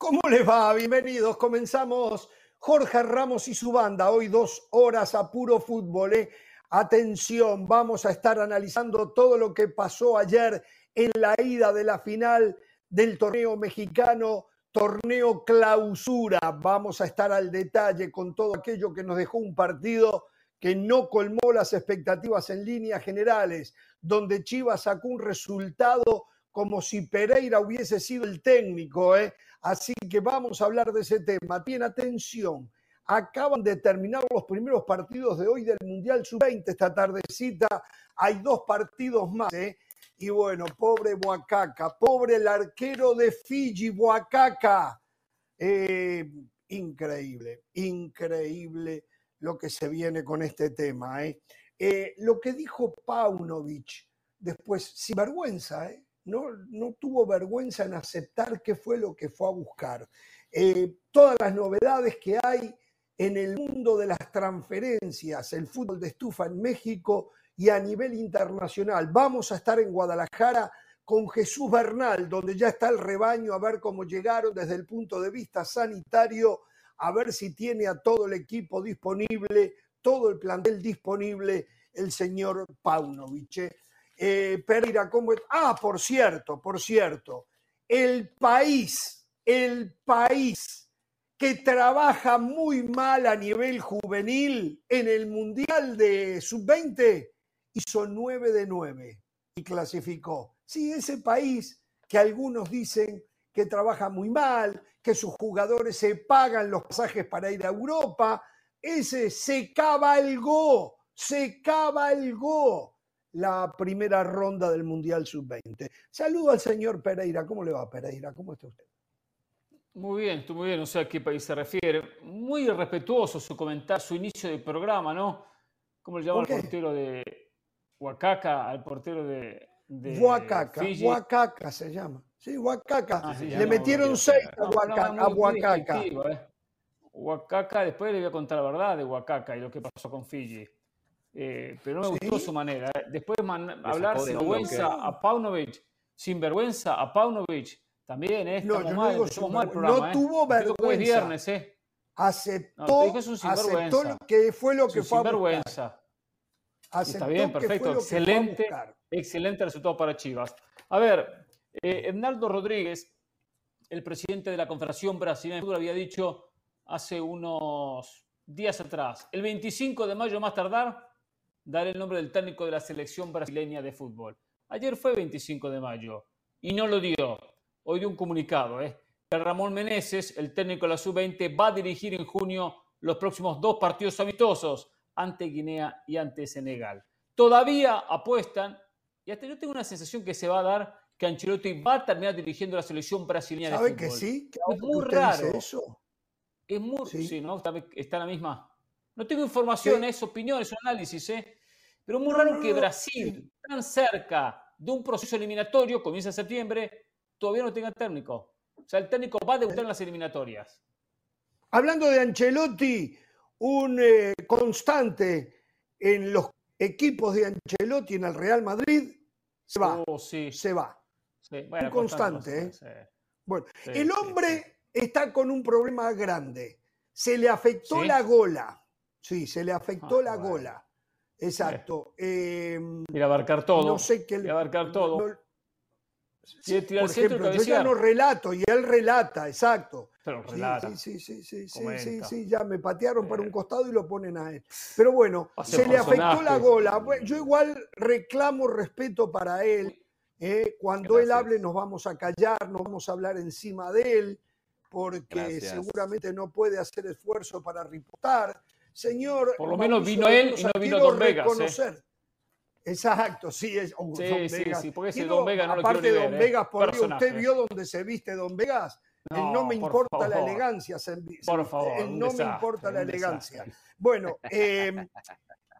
¿Cómo les va? Bienvenidos. Comenzamos Jorge Ramos y su banda. Hoy dos horas a puro fútbol. ¿eh? Atención, vamos a estar analizando todo lo que pasó ayer en la ida de la final del torneo mexicano, torneo clausura. Vamos a estar al detalle con todo aquello que nos dejó un partido que no colmó las expectativas en líneas generales, donde Chivas sacó un resultado como si Pereira hubiese sido el técnico. ¿eh? Así que vamos a hablar de ese tema. Bien, atención. Acaban de terminar los primeros partidos de hoy del Mundial Sub-20 esta tardecita. Hay dos partidos más. ¿eh? Y bueno, pobre Huacaca, pobre el arquero de Fiji, Huacaca. Eh, increíble, increíble lo que se viene con este tema. ¿eh? Eh, lo que dijo Paunovic después, sin vergüenza, ¿eh? No, no tuvo vergüenza en aceptar qué fue lo que fue a buscar. Eh, todas las novedades que hay en el mundo de las transferencias, el fútbol de estufa en México y a nivel internacional. Vamos a estar en Guadalajara con Jesús Bernal, donde ya está el rebaño, a ver cómo llegaron desde el punto de vista sanitario a ver si tiene a todo el equipo disponible, todo el plantel disponible el señor Paunovic. ¿Eh? ¿cómo es? Ah, por cierto, por cierto, el país, el país que trabaja muy mal a nivel juvenil en el Mundial de Sub-20 hizo 9 de 9 y clasificó. Sí, ese país que algunos dicen que trabaja muy mal, que sus jugadores se pagan los pasajes para ir a Europa. Ese se cabalgó, se cabalgó la primera ronda del Mundial Sub-20. Saludo al señor Pereira. ¿Cómo le va, Pereira? ¿Cómo está usted? Muy bien, estoy muy bien. No sé a qué país se refiere. Muy respetuoso su comentario, su inicio del programa, ¿no? ¿Cómo le llama al portero de Huacaca, al portero de, de Huacaca, Huacaca se llama. Sí, Huacaca. Ah, le metieron seis a Huacaca. Huacaca. ¿eh? Huacaca, después le voy a contar la verdad de Huacaca y lo que pasó con Fiji. Eh, pero no me gustó su manera. ¿eh? Después hablar sin vergüenza a Paunovic, sin vergüenza a Paunovic, también ¿eh? no, yo mal, no, mal programa, no tuvo vergüenza. Es viernes, ¿eh? Aceptó, aceptó que fue lo que fue sin vergüenza. Está bien, perfecto, excelente, excelente resultado para Chivas. A ver, eh, Hernaldo Rodríguez, el presidente de la Confederación Brasileña de Fútbol, había dicho hace unos días atrás, el 25 de mayo más tardar, daré el nombre del técnico de la selección brasileña de fútbol. Ayer fue 25 de mayo y no lo dio. Hoy dio un comunicado, ¿eh? Ramón Meneses, el técnico de la sub-20, va a dirigir en junio los próximos dos partidos amistosos ante Guinea y ante Senegal. Todavía apuestan, y hasta yo tengo una sensación que se va a dar que Ancelotti va a terminar dirigiendo la selección brasileña de fútbol. que sí? es muy raro. Eso? Es muy, sí, ¿no? Está, la misma. No tengo información, es opinión, es análisis, ¿eh? Pero es muy raro que Brasil, tan cerca de un proceso eliminatorio, comienza en septiembre, todavía no tenga técnico. O sea, el técnico va a debutar en las eliminatorias. Hablando de Ancelotti, un eh, constante en los equipos de Ancelotti en el Real Madrid, se va. Oh, sí. Se va un constante. ¿eh? Bueno, el hombre está con un problema grande. Se le afectó la gola. Sí, se le afectó ah, la gola. Exacto. Eh, y abarcar todo. No sé qué abarcar todo. por ejemplo, yo ya no relato y él relata, exacto. Pero relata. Sí, sí, sí, sí, sí, sí, ya me patearon para un eh. costado y lo ponen a él. Pero bueno, se le afectó la gola. Yo igual reclamo respeto para él ¿eh? Cuando él hable nos vamos a callar, no vamos a hablar encima de él, porque seguramente no puede hacer esfuerzo para reportar. Señor, por lo menos vino él y no vino Don Vegas. ¿eh? Exacto, sí, es oh, sí, sí, sí, porque ese Don Vegas no lo Aparte de Don Vegas, por ¿usted vio dónde se viste Don Vegas? No, no me importa la elegancia. por favor. no me importa la elegancia. Bueno, eh,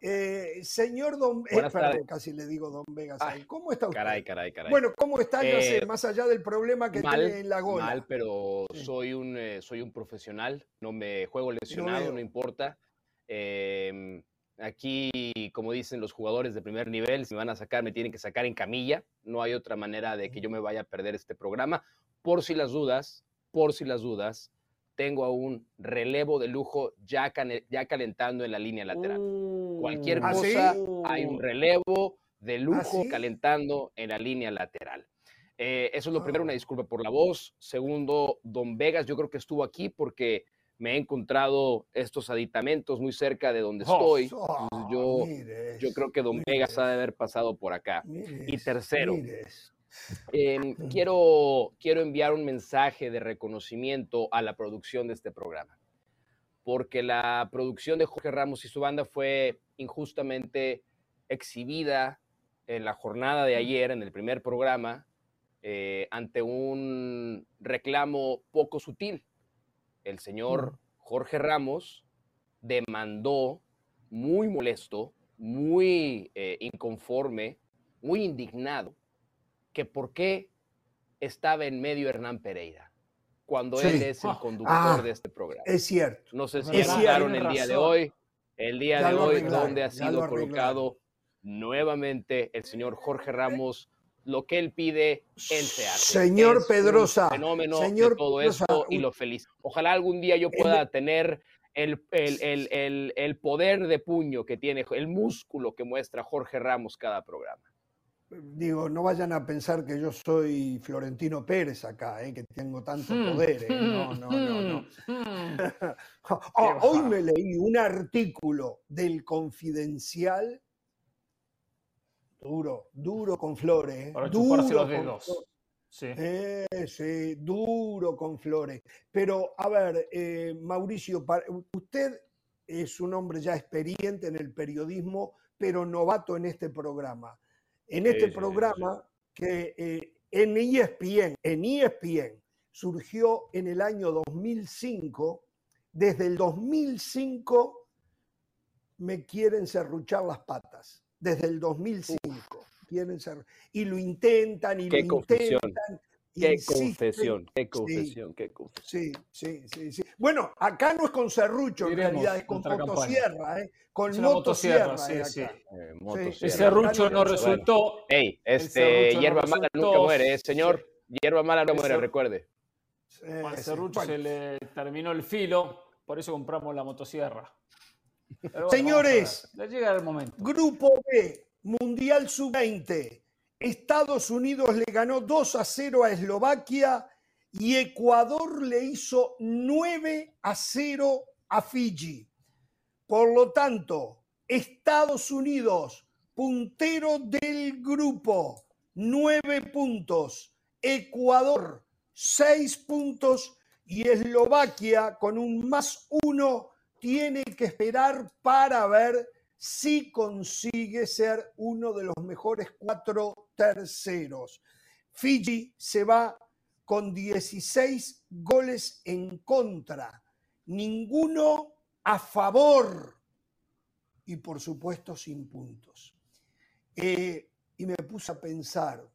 eh, señor Don eh, perdón, casi le digo Don Vegas. ¿Cómo está usted? Caray, caray, caray. Bueno, ¿cómo está? Eh, más allá del problema que tiene en la gola. Mal, pero soy, un, eh, soy un profesional. No me juego lesionado, no, importa. Em, aquí, como dicen los jugadores de primer nivel, si me van a sacar, me tienen que sacar en camilla. No hay otra manera de que yo me vaya a perder este programa. Por si las dudas, por si las dudas, tengo a un relevo de lujo ya, ya calentando en la línea lateral. Cualquier ¿Ah, cosa, hay un relevo de ¿Ah, lujo calentando en la línea lateral. Eh, eso es lo primero, una ah. disculpa por la voz. Segundo, Don Vegas, yo creo que estuvo aquí porque me he encontrado estos aditamentos muy cerca de donde oh, estoy. yo, yo creo que Don Vegas ha de haber pasado por acá. y tercero, em, quiero, quiero enviar un mensaje de reconocimiento a la producción de este programa, porque la producción de Jorge Ramos y su banda fue injustamente exhibida en la jornada de ayer, en el primer programa, eh, ante un reclamo poco sutil. El señor Jorge Ramos demandó, muy molesto, muy eh, inconforme, muy indignado, que por qué estaba en medio Hernán Pereira, cuando él es el ah, conductor ah, de este programa. Es cierto. No sé si escucharon el día de hoy, el día de hoy, donde ha sido colocado nuevamente el señor Jorge Ramos lo que él pide, él se hace. Señor Pedrosa. fenómeno señor todo esto y lo feliz. Ojalá algún día yo pueda tener el, el, poder de puño que tiene, el músculo que muestra Jorge Ramos cada programa. Digo, no vayan a pensar que yo soy Florentino Pérez acá, ¿eh? que tengo tanto hmm. poder. ¿eh? No, no, no, no. Hmm. Ah, hoy me leí un artículo del Confidencial Duro, duro con Flores. Para duro los dedos. Sí. sí. duro con Flores. Pero, a ver, eh, Mauricio, usted es un hombre ya experiente en el periodismo, pero novato en este programa. En este programa que eh, en ESPN, en ESPN surgió en el año 2005, desde el 2005 me quieren serruchar las patas desde el 2005. Quieren ser, y lo intentan y lo intentan. Qué confesión, qué confesión, qué confesión. Sí, sí, sí, Bueno, acá no es con serrucho, en realidad es con motosierra, ¿eh? Con motosierra. Sí, sí. Eh, Ese serrucho no resultó. Ey, este, hierba mala nunca muere, ¿eh, señor. Hierba mala no muere, recuerde. A serrucho se le terminó el filo, por eso compramos la motosierra. Señores, llega el momento. Grupo B, Mundial Sub-20. Estados Unidos le ganó 2 a 0 a Eslovaquia y Ecuador le hizo 9 a 0 a Fiji. Por lo tanto, Estados Unidos, puntero del grupo, 9 puntos. Ecuador, 6 puntos. Y Eslovaquia, con un más 1, tiene que esperar para ver si consigue ser uno de los mejores cuatro terceros. Fiji se va con 16 goles en contra, ninguno a favor y por supuesto sin puntos. Eh, y me puse a pensar,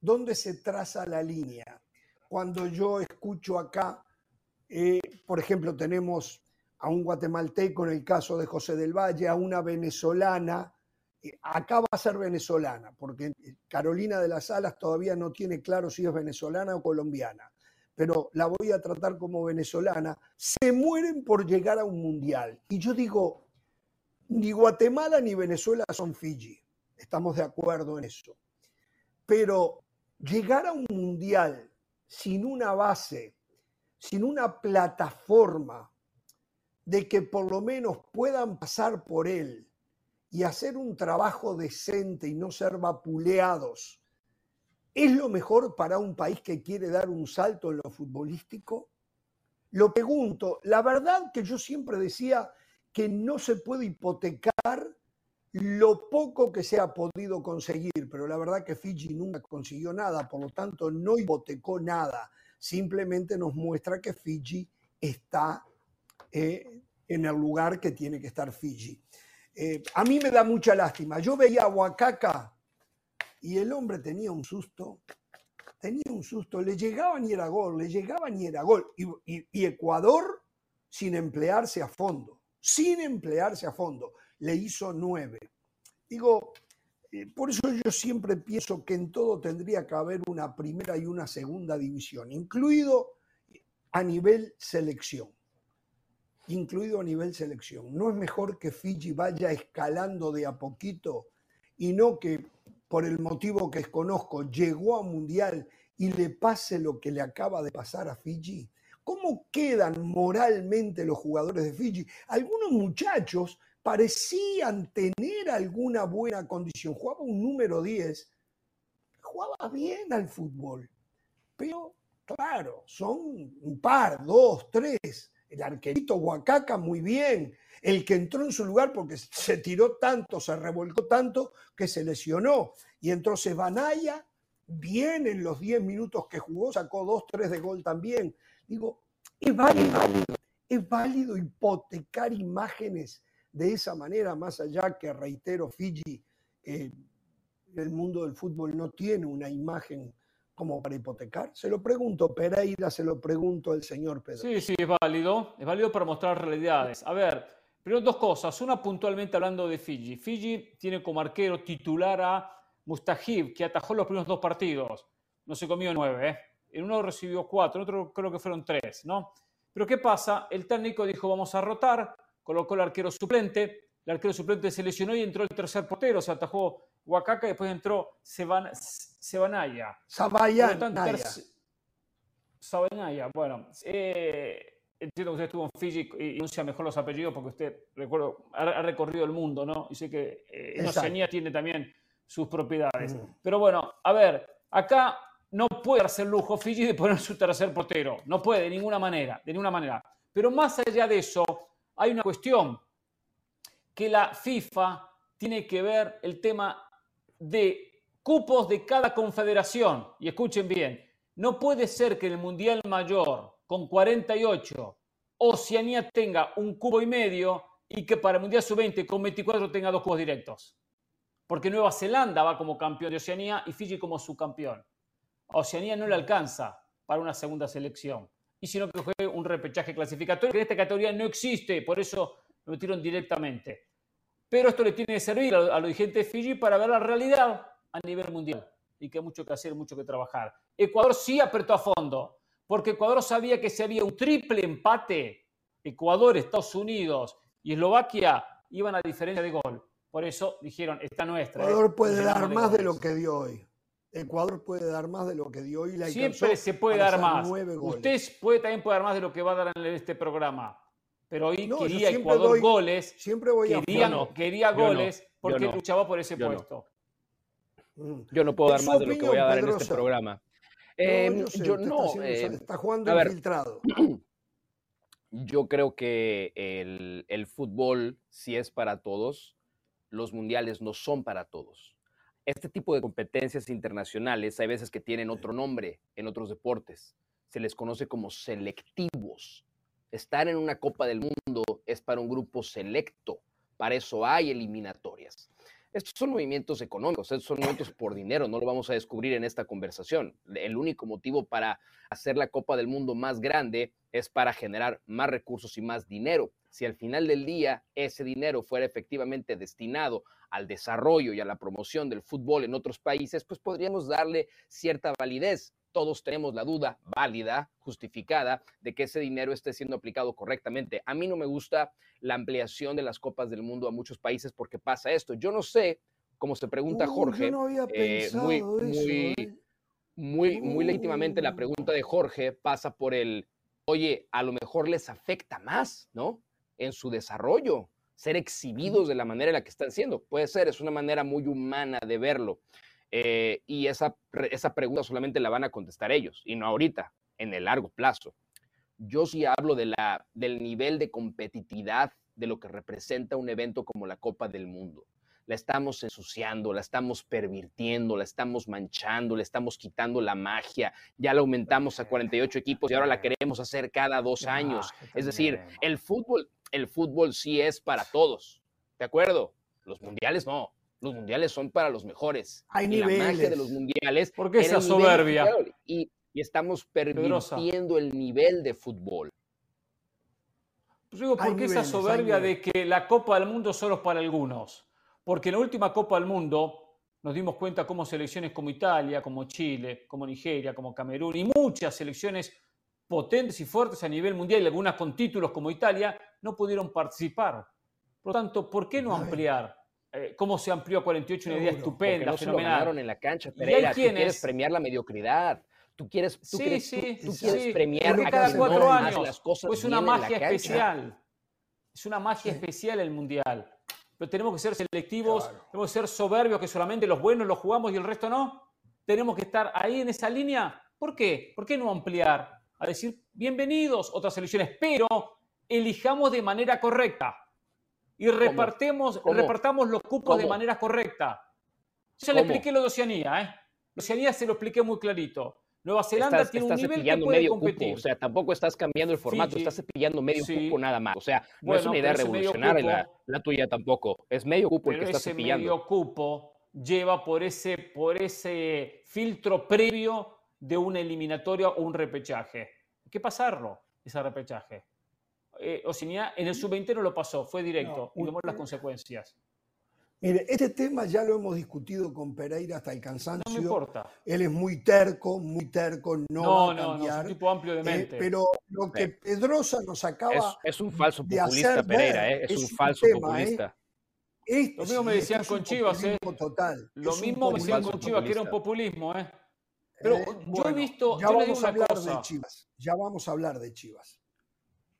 ¿dónde se traza la línea? Cuando yo escucho acá, eh, por ejemplo, tenemos a un guatemalteco en el caso de José del Valle, a una venezolana. Acá va a ser venezolana, porque Carolina de las Alas todavía no tiene claro si es venezolana o colombiana, pero la voy a tratar como venezolana. Se mueren por llegar a un mundial. Y yo digo, ni Guatemala ni Venezuela son Fiji. Estamos de acuerdo en eso. Pero llegar a un mundial sin una base, sin una plataforma de que por lo menos puedan pasar por él y hacer un trabajo decente y no ser vapuleados, ¿es lo mejor para un país que quiere dar un salto en lo futbolístico? Lo pregunto, la verdad que yo siempre decía que no se puede hipotecar lo poco que se ha podido conseguir, pero la verdad que Fiji nunca consiguió nada, por lo tanto no hipotecó nada, simplemente nos muestra que Fiji está eh, en el lugar que tiene que estar Fiji. Eh, a mí me da mucha lástima. Yo veía a Huacaca y el hombre tenía un susto, tenía un susto, le llegaban y era gol, le llegaban y era gol. y Ecuador sin emplearse a fondo, sin emplearse a fondo, le hizo nueve. Digo, eh, por eso yo siempre pienso que en todo tendría que haber una primera y una segunda división, incluido a nivel selección, incluido a nivel selección. ¿No es mejor que Fiji vaya escalando de a poquito y no que por el motivo que desconozco llegó a Mundial y le pase lo que le acaba de pasar a Fiji? ¿Cómo quedan moralmente los jugadores de Fiji? Algunos muchachos parecían tener alguna buena condición. Jugaba un número 10, jugaba bien al fútbol, pero claro, son un par, dos, tres. El arquerito Huacaca muy bien. El que entró en su lugar porque se tiró tanto, se revolcó tanto que se lesionó. Y entró Sebanaya, bien en los 10 minutos que jugó, sacó dos, tres de gol también. Digo, es válido, es válido hipotecar imágenes de esa manera, más allá que, reitero, Fiji, eh, el mundo del fútbol no tiene una imagen como para hipotecar? Se lo pregunto, Pereira, se lo pregunto al señor Pedro. Sí, sí, es válido. Es válido para mostrar realidades. A ver, primero dos cosas. Una puntualmente hablando de Fiji. Fiji tiene como arquero titular a Mustahib, que atajó los primeros dos partidos. No se comió nueve, ¿eh? En uno recibió cuatro, en otro creo que fueron tres, ¿no? Pero ¿qué pasa? El técnico dijo vamos a rotar, colocó el arquero suplente, el arquero suplente se lesionó y entró el tercer portero, se atajó Huacaca y después entró Sebanaya. Sabanaya. bueno. Eh, entiendo que usted estuvo en Fiji y anuncia mejor los apellidos porque usted, recuerdo, ha, recorrido el mundo, ¿no? Y sé que eh, en Oceanía tiene también sus propiedades. Mm. Pero bueno, a ver, acá no puede hacer lujo Fiji de poner su tercer portero. No puede, de ninguna manera, de ninguna manera. Pero más allá de eso, hay una cuestión que la FIFA tiene que ver el tema de cupos de cada confederación. Y escuchen bien, no puede ser que en el Mundial Mayor, con 48, Oceanía tenga un cubo y medio y que para el Mundial Sub-20 con 24 tenga dos cubos directos. Porque Nueva Zelanda va como campeón de Oceanía y Fiji como subcampeón. A Oceanía no le alcanza para una segunda selección. Y sino que fue un repechaje clasificatorio que en esta categoría no existe, por eso lo metieron directamente. Pero esto le tiene que servir a, los dirigentes de Fiji para ver la realidad a nivel mundial y que hay mucho que hacer, mucho que trabajar. Ecuador sí apretó a fondo, porque Ecuador sabía que si había un triple empate, Ecuador, Estados Unidos y Eslovaquia iban a diferencia de gol. Por eso dijeron, está nuestra. ¿eh? Ecuador puede dar más de lo que dio hoy. Ecuador puede dar más de lo que dio hoy. Siempre se puede dar más. Usted puede, también puede dar más de lo que va a dar en este programa pero hoy quería Ecuador goles. Siempre voy quería, a quería goles porque luchaba por ese puesto. Mm. Yo no puedo dar más de lo que voy a dar en este programa. Eh, yo, no. Eh, está, jugando infiltrado. yo creo que el, fútbol, si es para todos, los mundiales no son para todos. Este tipo de competencias internacionales hay veces que tienen otro nombre en otros deportes. Se les conoce como selectivos estar en una Copa del Mundo es para un grupo selecto, para eso hay eliminatorias. Estos son movimientos económicos, estos son movimientos por dinero, no lo vamos a descubrir en esta conversación. El único motivo para hacer la Copa del Mundo más grande es para generar más recursos y más dinero. Si al final del día ese dinero fuera efectivamente destinado al desarrollo y a la promoción del fútbol en otros países, pues podríamos darle cierta validez todos tenemos la duda válida, justificada, de que ese dinero esté siendo aplicado correctamente. A mí no me gusta la ampliación de las copas del mundo a muchos países porque pasa esto. Yo no sé, como se pregunta Jorge, eh, muy, muy, ¿eh? muy, muy legítimamente la pregunta de Jorge pasa por el, oye, a lo mejor les afecta más, ¿no? En su desarrollo, ser exhibidos de la manera en la que están siendo. Puede ser, es una manera muy humana de verlo. Eh, y esa, esa pregunta solamente la van a contestar ellos y no ahorita, en el largo plazo. Yo sí hablo de la, del nivel de competitividad de lo que representa un evento como la Copa del Mundo. La estamos ensuciando, la estamos pervirtiendo, la estamos manchando, le estamos quitando la magia. Ya la aumentamos a 48 equipos y ahora la queremos hacer cada dos años. Es decir, el fútbol, el fútbol sí es para todos. ¿De acuerdo? Los mundiales no los mundiales son para los mejores. Hay y niveles. la magia de los mundiales. ¿Por qué esa soberbia? Y, estamos permitiendo el nivel de fútbol. Pues digo, ¿por qué esa soberbia de que la Copa del Mundo solo es para algunos? Porque en la última Copa del Mundo nos dimos cuenta cómo selecciones como Italia, como Chile, como Nigeria, como Camerún y muchas selecciones potentes y fuertes a nivel mundial y algunas con títulos como Italia, no pudieron participar. Por lo tanto, ¿por qué no ampliar? Eh, ¿Cómo se amplió a 48? Una idea estupenda, no fenomenal. Se lo en la cancha, Pereira. Tú quieres premiar la mediocridad. Tú quieres, tú sí, quieres, sí, tú, quieres premiar a cada cuatro años. Las cosas pues una magia especial. Es una magia especial el mundial. Pero tenemos que ser selectivos, tenemos que ser soberbios, que solamente los buenos los jugamos y el resto no. Tenemos que estar ahí en esa línea. ¿Por qué? ¿Por qué no ampliar? A decir, bienvenidos otras elecciones, pero elijamos de manera correcta y repartemos, repartamos los cupos de manera correcta. Yo le expliqué lo de Oceanía, ¿eh? Oceanía se lo expliqué muy clarito. Nueva Zelanda tiene un nivel que puede competir. o sea, tampoco estás cambiando el formato, estás cepillando medio cupo nada más. O sea, no es una idea revolucionaria la, tuya tampoco. Es medio cupo el que estás cepillando. medio cupo lleva por ese, por ese filtro previo de una eliminatoria o un repechaje. Hay que pasarlo, ese repechaje. Eh, Oceanía en el sub-20 no lo pasó, fue directo y vemos las consecuencias. Mire, este tema ya lo hemos discutido con Pereira hasta el cansancio. No me importa. Él es muy terco, muy terco, no, va a cambiar. No, es un tipo amplio de eh, mente. pero lo que Pedrosa nos acaba es, un falso populista, Pereira, eh, es, un falso populista. Este lo mismo me decían con Chivas, ¿eh? Total. Lo mismo me decían con Chivas, que era un populismo, ¿eh? Pero yo he visto. Ya vamos a hablar de Chivas. Ya vamos a hablar de Chivas.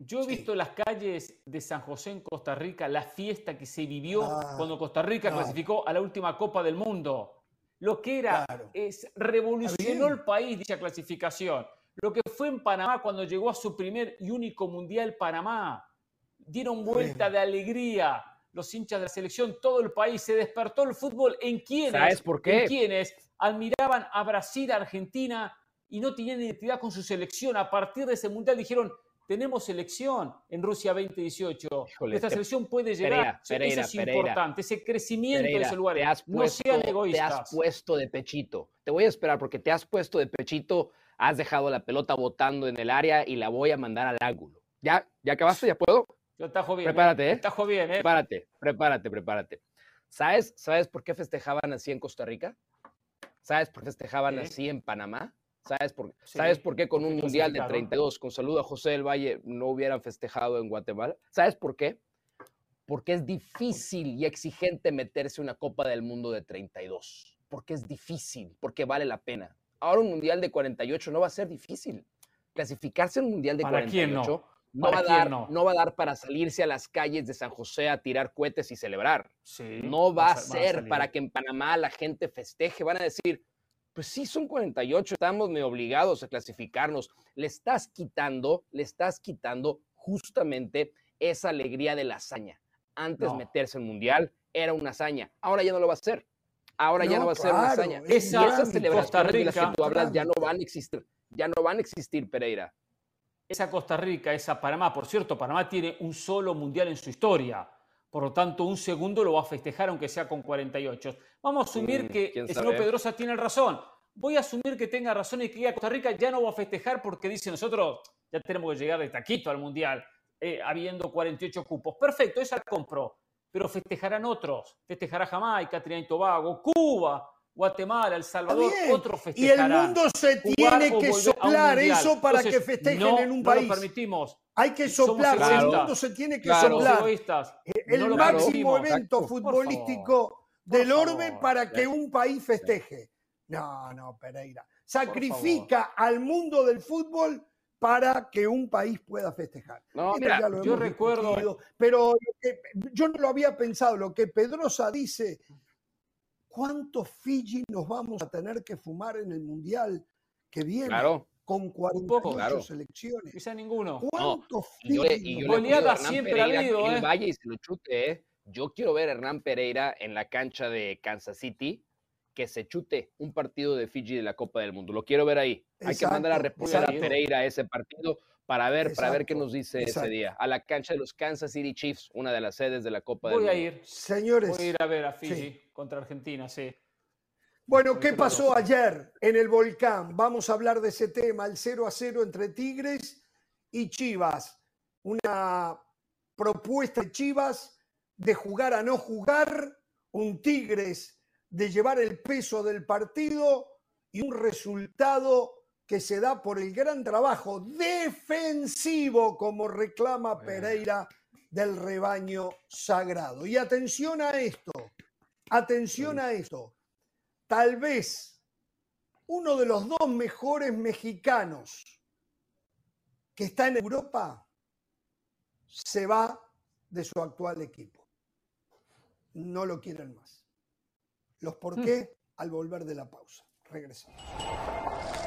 Yo he visto las calles de San José en Costa Rica, la fiesta que se vivió ah, cuando Costa Rica clasificó a la última Copa del Mundo. Lo que era, es, revolucionó el país dicha clasificación. Lo que fue en Panamá cuando llegó a su primer y único mundial Panamá. Dieron vuelta de alegría los hinchas de la selección, todo el país. Se despertó el fútbol en quienes, ¿Sabes por qué? En quienes admiraban a Brasil, a Argentina y no tenían identidad con su selección. A partir de ese mundial dijeron, tenemos selección en Rusia 2018. Esta selección puede llegar. Pereira, eso es importante, ese crecimiento de ese lugar. no sean egoístas. Te has puesto de pechito. Te voy a esperar porque te has puesto de pechito, has dejado la pelota botando en el área y la voy a mandar al ángulo. ¿Ya? ¿Ya acabaste? ¿Ya puedo? Yo tajo bien. Prepárate, ¿eh? Tajo bien, ¿eh? Prepárate, prepárate, prepárate. ¿Sabes, ¿Sabes por qué festejaban así en Costa Rica? ¿Sabes por qué festejaban así en Panamá? ¿Sabes por, ¿Sabes por qué con un Mundial de 32, con saludo a José del Valle, no hubieran festejado en Guatemala? ¿Sabes por qué? Porque es difícil y exigente meterse una Copa del Mundo de 32. Porque es difícil, porque vale la pena. Ahora un Mundial de 48 no va a ser difícil. Clasificarse en un Mundial de 48 no? va a dar, no? va a dar para salirse a las calles de San José a tirar cohetes y celebrar. no va a ser para que en Panamá la gente festeje. Van a decir, pues sí, son 48, estamos medio obligados a clasificarnos. Le estás quitando, le estás quitando justamente esa alegría de la hazaña. Antes meterse en mundial era una hazaña, ahora ya no lo va a ser. Ahora ya no va a ser una hazaña. Esa, y esas celebraciones de las que tú hablas ya no van a existir. Ya no van a existir, Pereira. Esa Costa Rica, esa Panamá, por cierto, Panamá tiene un solo mundial en su historia. Por lo tanto, un segundo lo va a festejar aunque sea con 48. Vamos a asumir mm, que el señor Pedrosa tiene razón. Voy a asumir que tenga razón y que Costa Rica ya no va a festejar porque dice nosotros ya tenemos que llegar de taquito al Mundial, eh, habiendo 48 cupos. Perfecto, esa la compro. Pero festejarán otros. Festejará Jamaica, Trinidad y Tobago, Cuba, Guatemala, El Salvador, otros festejarán. Y el mundo se tiene que soplar eso para que festejen en un país. No lo permitimos. Hay que soplar, el mundo se tiene que soplar. El máximo evento futbolístico del orbe para que un país festeje. No, no, Pereira. Sacrifica al mundo del fútbol para que un país pueda festejar. No, yo recuerdo. Pero yo no lo había pensado. Lo que Pedrosa dice, ¿cuántos Fiji nos vamos a tener que fumar en el Mundial que viene? Claro con 48 selecciones. Quizá ninguno. ¿Cuántos no, y yo, siempre ha habido, ¿eh? Vaya y se lo chute, ¿eh? Yo quiero ver a Hernán Pereira en la cancha de Kansas City que se chute un partido de Fiji de la Copa del Mundo. Lo quiero ver ahí. Hay que mandar a responder a Pereira a ese partido para ver, para ver qué nos dice ese día. A la cancha de los Kansas City Chiefs, una de las sedes de la Copa del Mundo. Voy a ir. Señores. Voy a ir a ver a Fiji contra Argentina, sí. Bueno, ¿qué pasó ayer en el volcán? Vamos a hablar de ese tema, el 0 a 0 entre Tigres y Chivas. Una propuesta de Chivas de jugar a no jugar, un Tigres de llevar el peso del partido y un resultado que se da por el gran trabajo defensivo, como reclama Pereira del rebaño sagrado. Y atención a esto, atención a esto. Tal vez uno de los dos mejores mexicanos que está en Europa se va de su actual equipo. No lo quieren más. Los por mm. qué al volver de la pausa. Regresamos.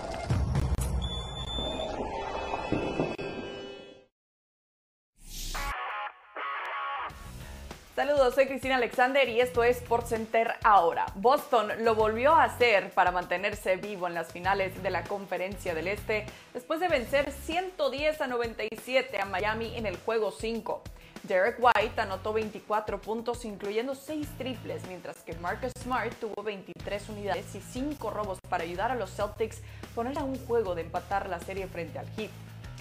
Saludos, soy Cristina Alexander y esto es SportsCenter ahora. Boston lo volvió a hacer para mantenerse vivo en las finales de la Conferencia del Este después de vencer 110 a 97 a Miami en el juego 5. Derek White anotó 24 puntos, incluyendo 6 triples, mientras que Marcus Smart tuvo 23 unidades y 5 robos para ayudar a los Celtics a poner a un juego de empatar la serie frente al Heat.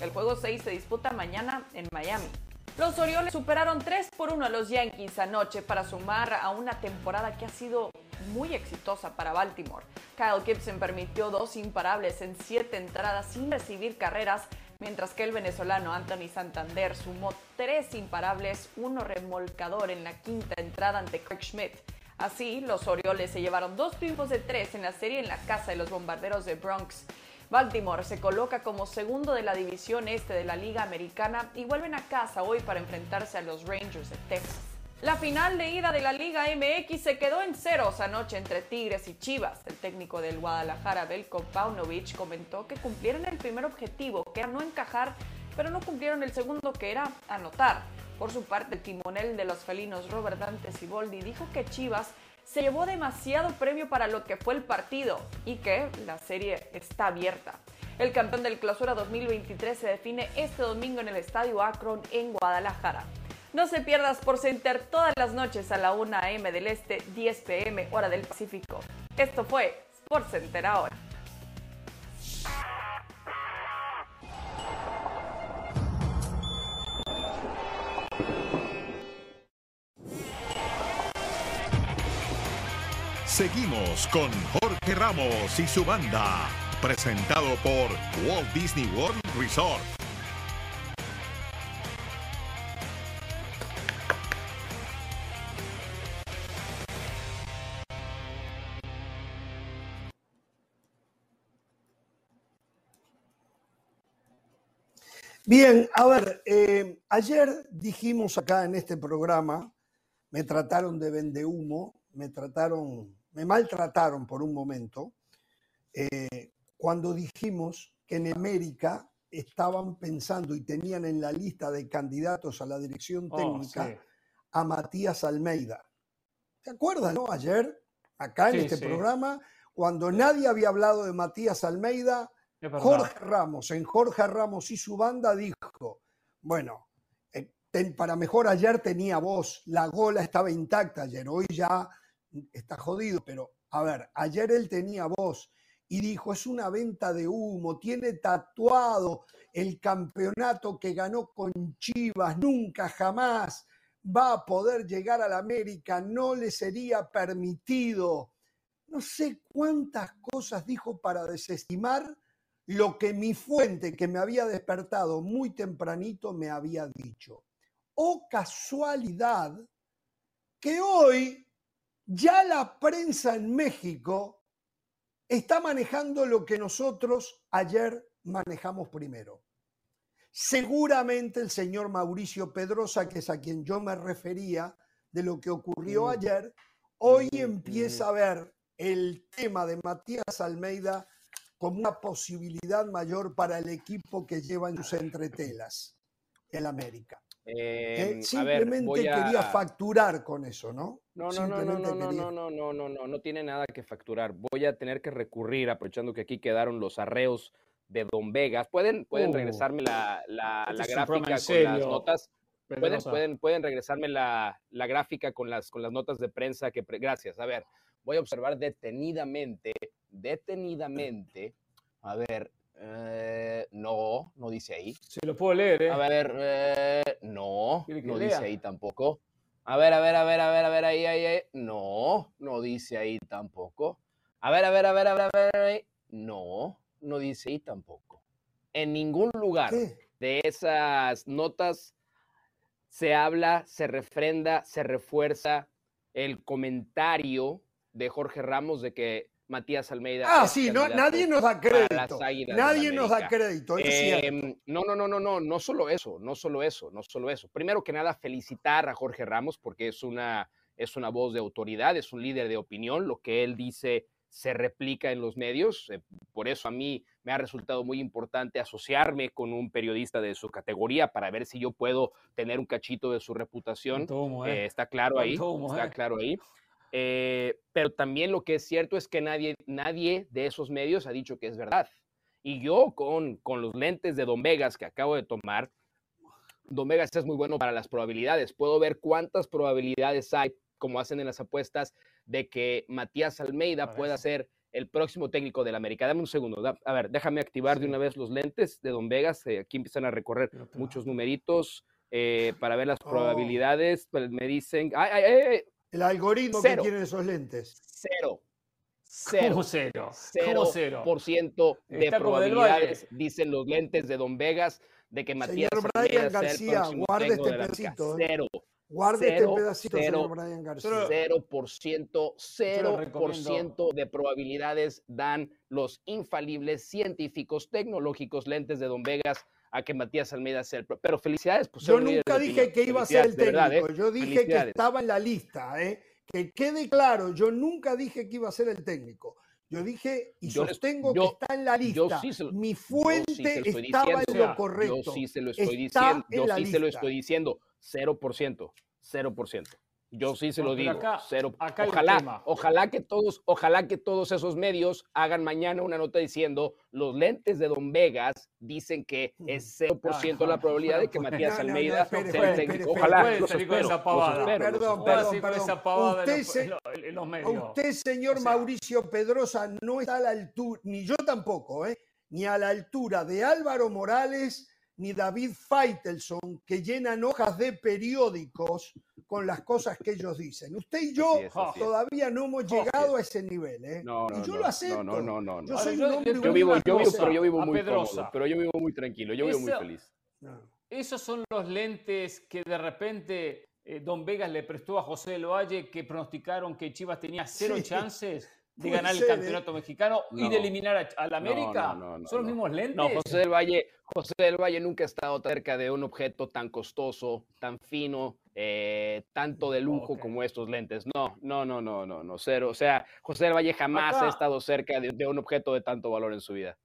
El juego 6 se disputa mañana en Miami. Los Orioles superaron 3 por 1 a los Yankees anoche para sumar a una temporada que ha sido muy exitosa para Baltimore. Kyle Gibson permitió dos imparables en siete entradas sin recibir carreras, mientras que el venezolano Anthony Santander sumó tres imparables, uno remolcador en la quinta entrada ante Craig Schmidt. Así, los Orioles se llevaron dos triunfos de tres en la serie en la casa de los bombarderos de Bronx. Baltimore se coloca como segundo de la división este de la Liga Americana y vuelven a casa hoy para enfrentarse a los Rangers de Texas. La final de ida de la Liga MX se quedó en ceros anoche entre Tigres y Chivas. El técnico del Guadalajara, Belko Paunovic, comentó que cumplieron el primer objetivo, que era no encajar, pero no cumplieron el segundo, que era anotar. Por su parte, el timonel de los felinos Robert Dante Siboldi dijo que Chivas se llevó demasiado premio para lo que fue el partido y que la serie está abierta. El campeón del Clausura 2023 se define este domingo en el Estadio Akron en Guadalajara. No se pierdas por Center todas las noches a la 1 a.m. del Este, 10 p.m. hora del Pacífico. Esto fue Sports Center ahora. Seguimos con Jorge Ramos y su banda, presentado por Walt Disney World Resort. Bien, a ver, eh, ayer dijimos acá en este programa, me trataron de vende humo, me trataron me maltrataron por un momento eh, cuando dijimos que en América estaban pensando y tenían en la lista de candidatos a la dirección oh, técnica a Matías Almeida. ¿Te acuerdas, no? Ayer, acá en este programa, cuando nadie había hablado de Matías Almeida, Jorge Ramos, en Jorge Ramos y su banda, dijo, bueno, eh, para mejor ayer tenía voz, la gola estaba intacta ayer, hoy ya está jodido, pero a ver, ayer él tenía voz y dijo, es una venta de humo, tiene tatuado el campeonato que ganó con Chivas, nunca jamás va a poder llegar a la América, no le sería permitido. No sé cuántas cosas dijo para desestimar lo que mi fuente que me había despertado muy tempranito me había dicho. O casualidad que hoy ya la prensa en México está manejando lo que nosotros ayer manejamos primero. Seguramente el señor Mauricio Pedrosa, que es a quien yo me refería de lo que ocurrió mm. ayer, hoy mm, empieza mm. a ver el tema de Matías Almeida como una posibilidad mayor para el equipo que lleva en sus entretelas, el América. Eh, eh, simplemente quería facturar con eso, ¿no? No, no, no, no, no, quería... no, no, no, no, no, no tiene nada que facturar. Voy a tener que recurrir, aprovechando que aquí quedaron los arreos de Don Vegas. Pueden, pueden regresarme la, la, gráfica con las notas. ¿Pueden, pueden, pueden, regresarme la, la, gráfica con las, con las notas de prensa que... Gracias. A ver, voy a observar detenidamente, detenidamente, a ver, eh, no, no dice ahí. Se lo puedo leer, ¿eh? A ver, eh, no, no dice ahí tampoco. A ver, a ver, a ver, a ver, a ver, ahí, ahí, ahí. No, no dice ahí tampoco. A ver, a ver, a ver, a ver, a ver, ahí. No, no dice y tampoco. En ningún lugar de esas notas se habla, se refrenda, se refuerza el comentario de Jorge Ramos de que Matías Almeida. Ah, sí, no, nadie nos da crédito. Nadie nos da crédito. Em, no, no, no, no, no, no solo eso, no solo eso, no solo eso. Primero que nada, felicitar a Jorge Ramos porque es una, es una voz de autoridad, es un líder de opinión. Lo que él dice se replica en los medios. Eh, por eso a mí me ha resultado muy importante asociarme con un periodista de su categoría para ver si yo puedo tener un cachito de su reputación. Eh. Eh, está claro ahí, está claro ahí. Pero también lo que es cierto es que nadie, nadie de esos medios ha dicho que es verdad. Y yo con, con los lentes de Don Vegas que acabo de tomar, Don Vegas es muy bueno para las probabilidades. Puedo ver cuántas probabilidades hay, como hacen en las apuestas, de que Matías Almeida pueda ser el próximo técnico del América. Dame un segundo. a ver, déjame activar de una vez los lentes de Don Vegas. Eh, aquí empiezan a recorrer muchos numeritos eh, para ver las oh. probabilidades. Pues, me dicen. ¡Ay, El algoritmo que tienen esos lentes. Cero. Cero. cero? Cero, cero. por ciento de probabilidades, dicen los lentes de Don Vegas, de que Matías Señor Brian García, guarde este pedacito. ¿eh? Cero. Guarde este pedacito, cero, Brian García. 0%, 0% de probabilidades dan los infalibles científicos tecnológicos lentes de Don Vegas a que Matías Almeida sea el... Pero felicidades. Pues, yo nunca dije que iba a ser el técnico, ¿eh? yo dije que estaba en la lista. ¿eh? Que quede claro, yo nunca dije que iba a ser el técnico. Yo dije y yo sostengo que está en la lista. Mi fuente estaba en lo correcto. Yo sí se lo estoy diciendo. Yo sí se lo estoy diciendo. 0%. 0%. Yo sí se lo digo. cero. ojalá, ojalá que todos, ojalá que todos esos medios hagan mañana una nota diciendo los lentes de Don Vegas dicen que es 0% la probabilidad de que Matías Almeida sea el técnico. Ojalá. Perdón, perdón, perdón. Usted, señor Mauricio Pedrosa, no está a la altura, ni yo tampoco, ¿eh? ni a la altura de Álvaro Morales ni David Feitelson, que llenan hojas de periódicos con las cosas que ellos dicen. Usted y yo todavía no hemos llegado a ese nivel, ¿eh? No, y yo lo acepto. No, no, no, no. Yo soy un hombre yo vivo, yo vivo, pero yo vivo muy cómodo, pero yo vivo muy tranquilo, yo vivo muy feliz. Esos son los lentes que de repente eh, Don Vegas le prestó a José del Valle que pronosticaron que Chivas tenía cero chances de ganar el campeonato mexicano y de eliminar a, la América. Son los mismos lentes. No, José del Valle, José del Valle nunca ha estado cerca de un objeto tan costoso, tan fino, eh, tanto de lujo como estos lentes. No, no, no, no, no, no, cero. O sea, José del Valle jamás ha estado cerca de, un objeto de tanto valor en su vida.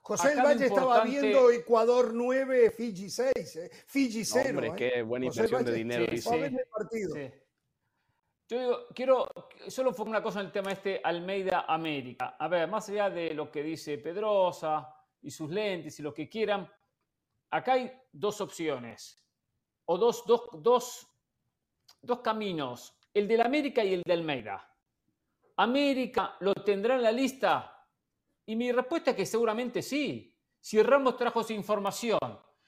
José del Valle estaba viendo Ecuador 9, Fiji 6, eh, Fiji 0. Hombre, eh. qué buena inversión de dinero. Sí, sí. Yo quiero solo una cosa en el tema este Almeida América. A ver, más allá de lo que dice Pedrosa y sus lentes y lo que quieran, acá hay dos opciones o dos, dos, dos, dos caminos, el del América y el de Almeida. América lo tendrá en la lista y mi respuesta es que seguramente sí. Si Ramos trajo esa información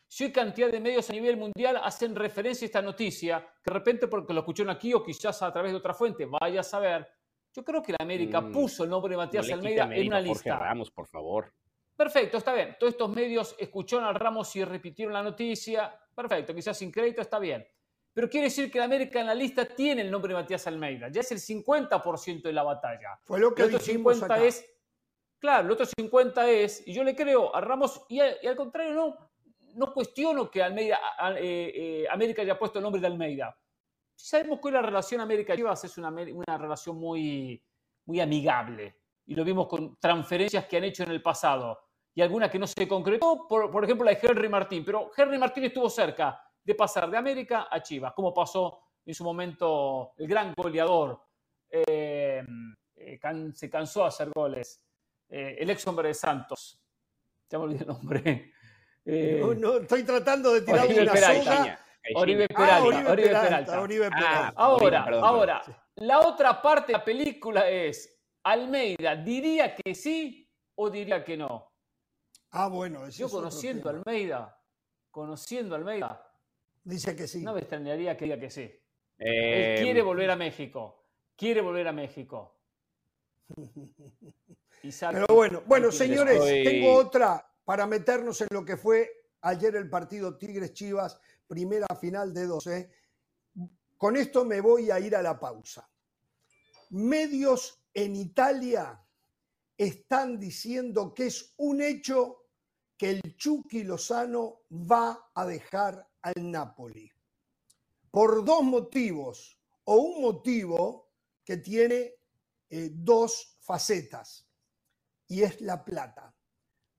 si hay cantidad de medios a nivel mundial hacen referencia a esta noticia, que de repente porque lo escucharon aquí o quizás a través de otra fuente, vaya a saber. Yo creo que la América mm, puso el nombre de Matías Almeida en una lista. Ramos, por favor. Perfecto, está bien. Todos estos medios escucharon al Ramos y repitieron la noticia. Perfecto, quizás sin crédito está bien. Pero quiere decir que la América en la lista tiene el nombre de Matías Almeida. Ya es el 50% de la batalla. Fue lo que el otro 50 es. Claro, el otro 50 es, y yo le creo a Ramos, y al contrario, no, no cuestiono que Almeida, eh, eh, América haya puesto el nombre de Almeida. Sabemos que la relación América-Chivas es una, una, relación muy, muy amigable. Y lo vimos con transferencias que han hecho en el pasado. Y alguna que no se concretó, por, ejemplo la de Henry Martín. Pero Henry Martín estuvo cerca de pasar de América a Chivas, como pasó en su momento el gran goleador. Eh, se cansó de hacer goles. el ex hombre de Santos. Ya me olvidé el nombre. Eh, no, estoy tratando de tirar una soga. Oribe Peralta. Oribe Peralta. ahora, ahora, la otra parte de la película es, Almeida, ¿diría que sí o diría que no? Ah, bueno. Yo conociendo a Almeida, conociendo a Almeida. Dice que sí. No me extrañaría que diga que sí. Él quiere em, volver a México. Quiere volver a México. Pero bueno, bueno, señores, tengo otra para meternos en lo que fue ayer el partido Tigres Chivas, primera final de 12. Con esto me voy a ir a la pausa. Medios en Italia están diciendo que es un hecho que el Chucky Lozano va a dejar al Napoli. Por dos motivos, o un motivo que tiene eh, dos facetas, y es la plata.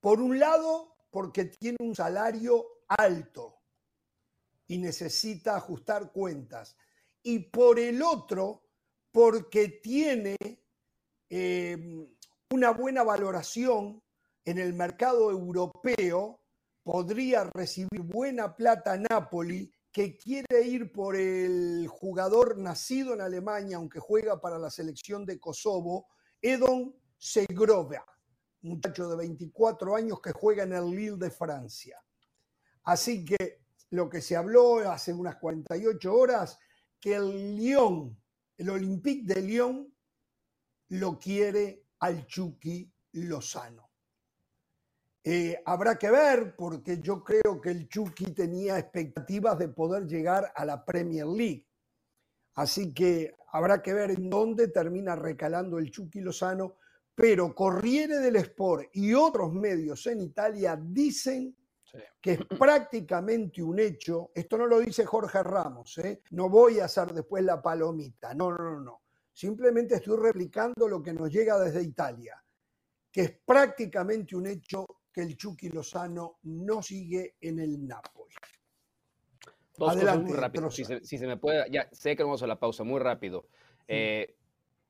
Por un lado, porque tiene un salario alto y necesita ajustar cuentas. Y por el otro, porque tiene eh, una buena valoración en el mercado europeo, podría recibir buena plata Napoli, que quiere ir por el jugador nacido en Alemania, aunque juega para la selección de Kosovo, Edon Segrova, muchacho de 24 años que juega en el Lille de Francia. Así que lo que se habló hace unas 48 horas, que el Lyon, el Olympique de Lyon, lo quiere al Chucky Lozano. Eh, habrá que ver, porque yo creo que el Chucky tenía expectativas de poder llegar a la Premier League. Así que habrá que ver en dónde termina recalando el Chucky Lozano, pero Corriere del Sport y otros medios en Italia dicen que es prácticamente un hecho, esto no lo dice Jorge Ramos, ¿eh? no voy a hacer después la palomita, no, no, no, no, simplemente estoy replicando lo que nos llega desde Italia, que es prácticamente un hecho que el Chucky Lozano no sigue en el Napoli. Dos Adelante, cosas muy rápido, si se, me puede, ya sé que vamos a la pausa, muy rápido. Eh,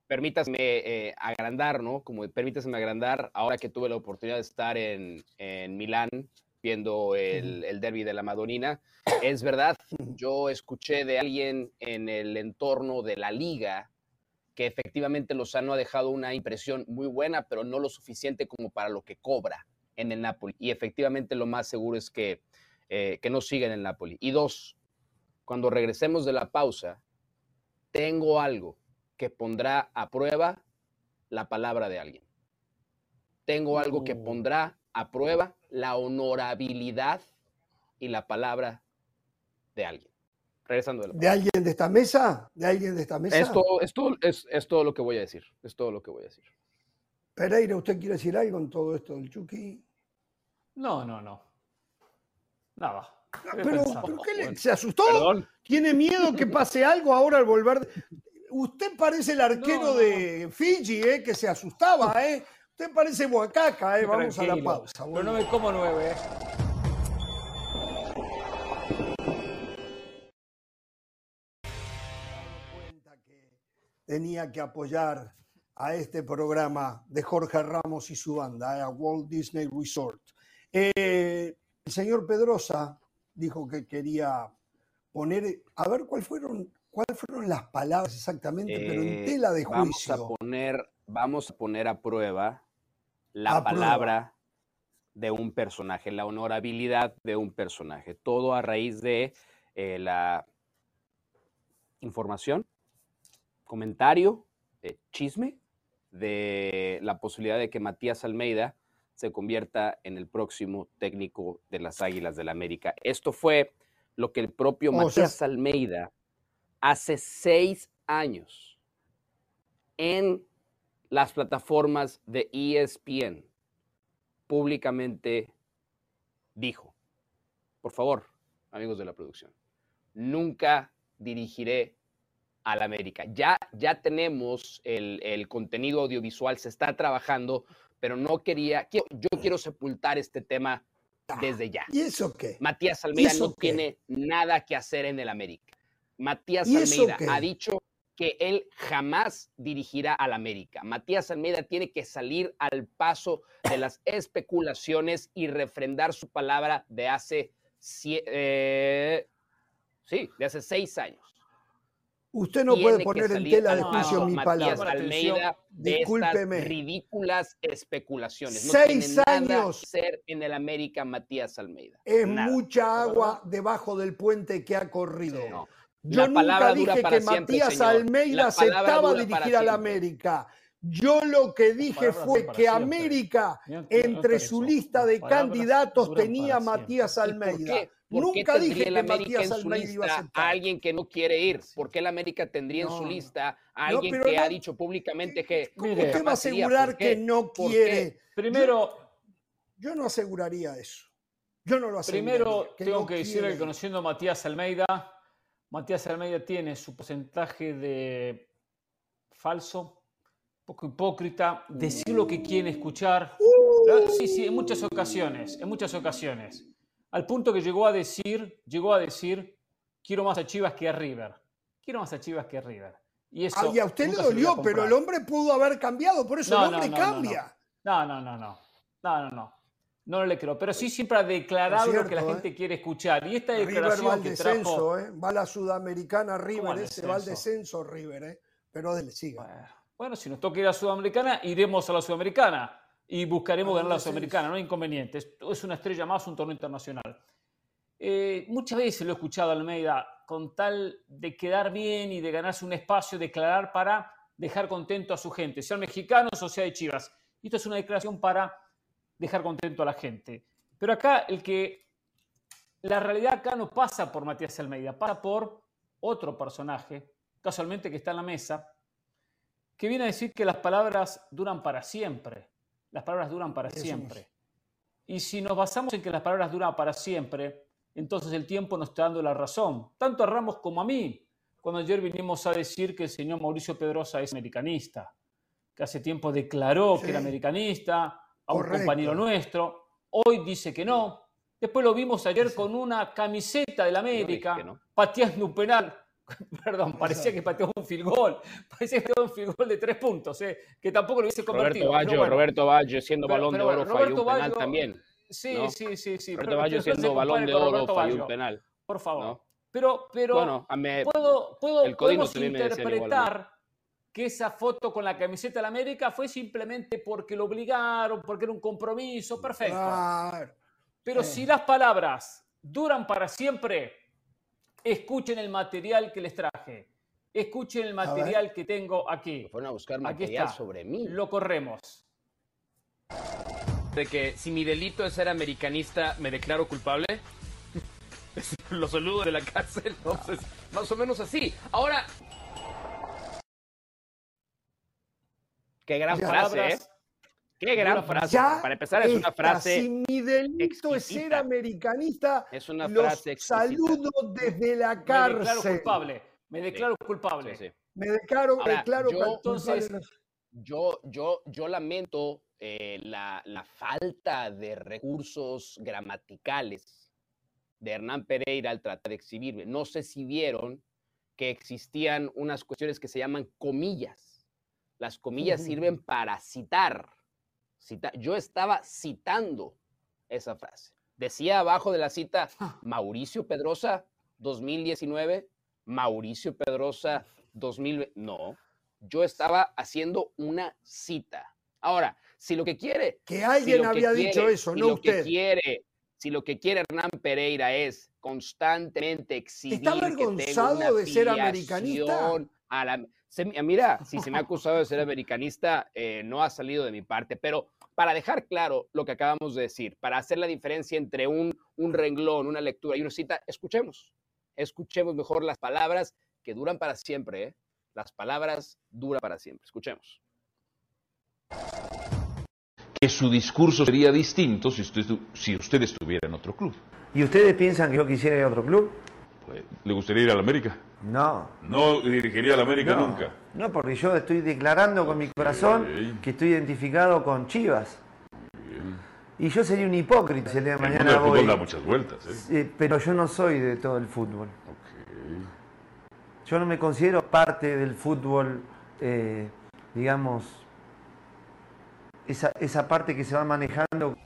permítasme eh, agrandar, ¿no? Como permítasme agrandar, ahora que tuve la oportunidad de estar en, en Milán, viendo el, el derby de la Madonina. Es verdad, yo escuché de alguien en el entorno de la liga que efectivamente Lozano ha dejado una impresión muy buena, pero no lo suficiente como para lo que cobra en el Napoli. Y efectivamente lo más seguro es que, eh, que no siga en el Napoli. Y dos, cuando regresemos de la pausa, tengo algo que pondrá a prueba la palabra de alguien. Tengo algo que pondrá a prueba la honorabilidad y la palabra de alguien. Regresando de, ¿De alguien de esta mesa? ¿De alguien de esta mesa? Esto, esto es, es, todo lo que voy a decir. Es todo lo que voy a decir. Pereira, ¿usted quiere decir algo en todo esto del Chucky? No, no, no. Nada. Pero, ¿qué ¿Se asustó? ¿Tiene miedo que pase algo ahora al volver? Usted parece el arquero de Fiji, ¿eh? que se asustaba, ¿eh? Usted parece Huacaca, ¿eh? Vamos a la pausa. Pero no me como nueve, ¿eh? tenía que apoyar a este programa de Jorge Ramos y su banda, ¿eh? a Walt Disney Resort. Eh, el señor Pedrosa dijo que quería poner, a ver cuáles fueron, cuáles fueron las palabras exactamente, pero en eh, tela de juicio. Vamos a poner, vamos a poner a prueba la palabra de un personaje, la honorabilidad de un personaje. Todo a raíz de eh, la información, comentario, chisme de la posibilidad de que Matías Almeida se convierta en el próximo técnico de las Águilas del la América. Esto fue lo que el propio Matías Almeida hace seis años en las plataformas de ESPN públicamente dijo, por favor, amigos de la producción, nunca dirigiré al América. Ya, ya tenemos el, el, contenido audiovisual, se está trabajando, pero no quería, yo quiero sepultar este tema desde ya. ¿Y eso qué? Matías Almeida no tiene nada que hacer en el América. Matías Almeida ha dicho que él jamás dirigirá al América. Matías Almeida tiene que salir al paso de las especulaciones y refrendar su palabra de hace, eh, sí, de hace seis años. Usted no puede poner en tela de juicio mi palabra. Almeida de Discúlpeme. ridículas especulaciones. No Seis tiene años. Nada que ser en el América Matías Almeida. Es mucha agua debajo del puente que ha corrido. Yo nunca dije que Matías Almeida aceptaba dirigir al América. Yo lo que dije fue que América, entre su lista de candidatos, tenía a Matías Almeida. Nunca dije que Matías Almeida iba a, a alguien que no quiere ir. ¿Por qué la América tendría en su lista a alguien que ha dicho públicamente que. ¿Cómo usted va a asegurar que no quiere? Primero. Yo, no aseguraría eso. Yo no lo aseguraría. Primero, tengo que decirle que conociendo a Matías Almeida, Matías Almeida tiene su porcentaje de falso, poco hipócrita, decir lo que quiere escuchar. Uh. Sí, sí, en muchas ocasiones, en muchas ocasiones. Al punto que llegó a decir, llegó a decir, quiero más a Chivas que a River. Quiero más a Chivas que a River. Y, eso a usted le dolió, pero el hombre pudo haber cambiado, por eso el hombre cambia. No, no, no, no. No, no, no. No le creo, pero sí siempre ha declarado lo que la gente ¿eh? quiere escuchar. Y esta declaración River va al descenso, ¿eh? va la sudamericana River, ese va al descenso River, ¿eh? pero dele, siga. Bueno, si nos toca ir a Sudamericana, iremos a la Sudamericana y buscaremos ganar la Sudamericana, no hay inconveniente. Es una estrella más, un torneo internacional. Eh, muchas veces lo he escuchado a Almeida con tal de quedar bien y de ganarse un espacio, declarar para dejar contento a su gente, sean mexicanos o sea de Chivas. Y esto es una declaración para dejar contento a la gente. Pero acá el que la realidad acá no pasa por Matías Almeida, pasa por otro personaje, casualmente que está en la mesa, que viene a decir que las palabras duran para siempre. Las palabras duran para siempre. Y si nos basamos en que las palabras duran para siempre, entonces el tiempo nos está dando la razón, tanto a Ramos como a mí, cuando ayer vinimos a decir que el señor Mauricio Pedrosa es americanista, que hace tiempo declaró que era americanista, a un compañero nuestro, hoy dice que no. Después lo vimos ayer con una camiseta del América, pateando un penal. Perdón, parecía que pateó un field goal. Parecía que pateó un field goal de tres puntos, eh, que tampoco lo hubiese convertido. Roberto Baggio, Roberto Baggio siendo balón de oro, falló un penal también. Sí, sí, sí, sí. Roberto Baggio siendo balón de oro, falló un penal. Por favor. Pero, pero bueno, puedo, puedo, podemos interpretar que esa foto con la camiseta de la América fue simplemente porque lo obligaron, porque era un compromiso, perfecto. Pero si las palabras duran para siempre, escuchen el material que les traje. Escuchen el material que tengo aquí. fueron a buscar material sobre mí. Lo corremos. De que si mi delito es ser americanista, me declaro culpable. Lo saludo de la cárcel. Entonces, más o menos así. Ahora, Qué gran frase, ¿eh? Qué gran frase. Para empezar, es una frase. Si mi delito es ser americanista, es una frase los saludo desde la cárcel. Me declaro culpable. Me declaro culpable. Me declaro, declaro yo, entonces, yo, yo, yo lamento eh, la, la falta de recursos gramaticales de Hernán Pereira al tratar de exhibirme. No sé si vieron que existían unas cuestiones que se llaman comillas las comillas sirven para citar. Yo estaba citando esa frase. Decía abajo de la cita. Mauricio Pedrosa 2019, Mauricio Pedrosa 2020. No, yo estaba haciendo una cita. Ahora, si lo que quiere... Que alguien había dicho eso, no usted. quiere, si lo que quiere Hernán Pereira es constantemente exhibir ¿Está avergonzado de ser americanista? A la, mira, si se me ha acusado de ser americanista, eh, no ha salido de mi parte, pero para dejar claro lo que acabamos de decir, para hacer la diferencia entre un, un renglón, una lectura y una cita, escuchemos, escuchemos mejor las palabras que duran para siempre, ¿eh? las palabras duran para siempre, escuchemos. Que su discurso sería distinto si usted, si usted estuviera en otro club. ¿Y ustedes piensan que yo quisiera ir a otro club? Pues, ¿Le gustaría ir a la América? No. ¿No dirigiría a la América nunca? No, porque yo estoy declarando con mi corazón que estoy identificado con Chivas. Y yo sería un hipócrita si el día de mañana el voy... da muchas vueltas, ¿eh? Pero yo no soy de todo el fútbol. Yo no me considero parte del fútbol, eh, digamos, esa, esa parte que se va manejando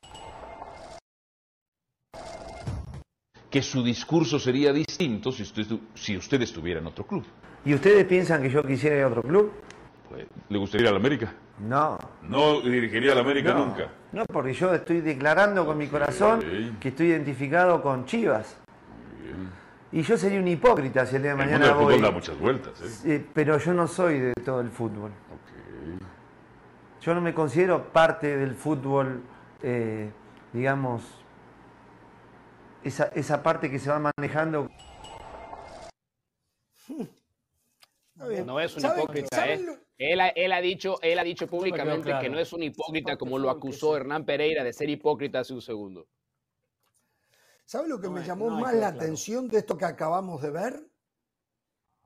que su discurso sería distinto si usted, si usted estuviera en otro club. ¿Y ustedes piensan que yo quisiera ir a otro club? Pues, ¿Le gustaría ir a la América? No. ¿No dirigiría a la América nunca? No, porque yo estoy declarando con mi corazón que estoy identificado con Chivas. Y yo sería un hipócrita si el día de mañana el voy... da muchas vueltas, ¿eh? Pero yo no soy de todo el fútbol. Yo no me considero parte del fútbol, eh, digamos, esa, esa parte que se va manejando. No es un hipócrita, ¿eh? Él ha, él ha, dicho, él ha dicho públicamente que no es un hipócrita como lo acusó Hernán Pereira de ser hipócrita hace un segundo. ¿Sabe lo que me llamó más la atención de esto que acabamos de ver?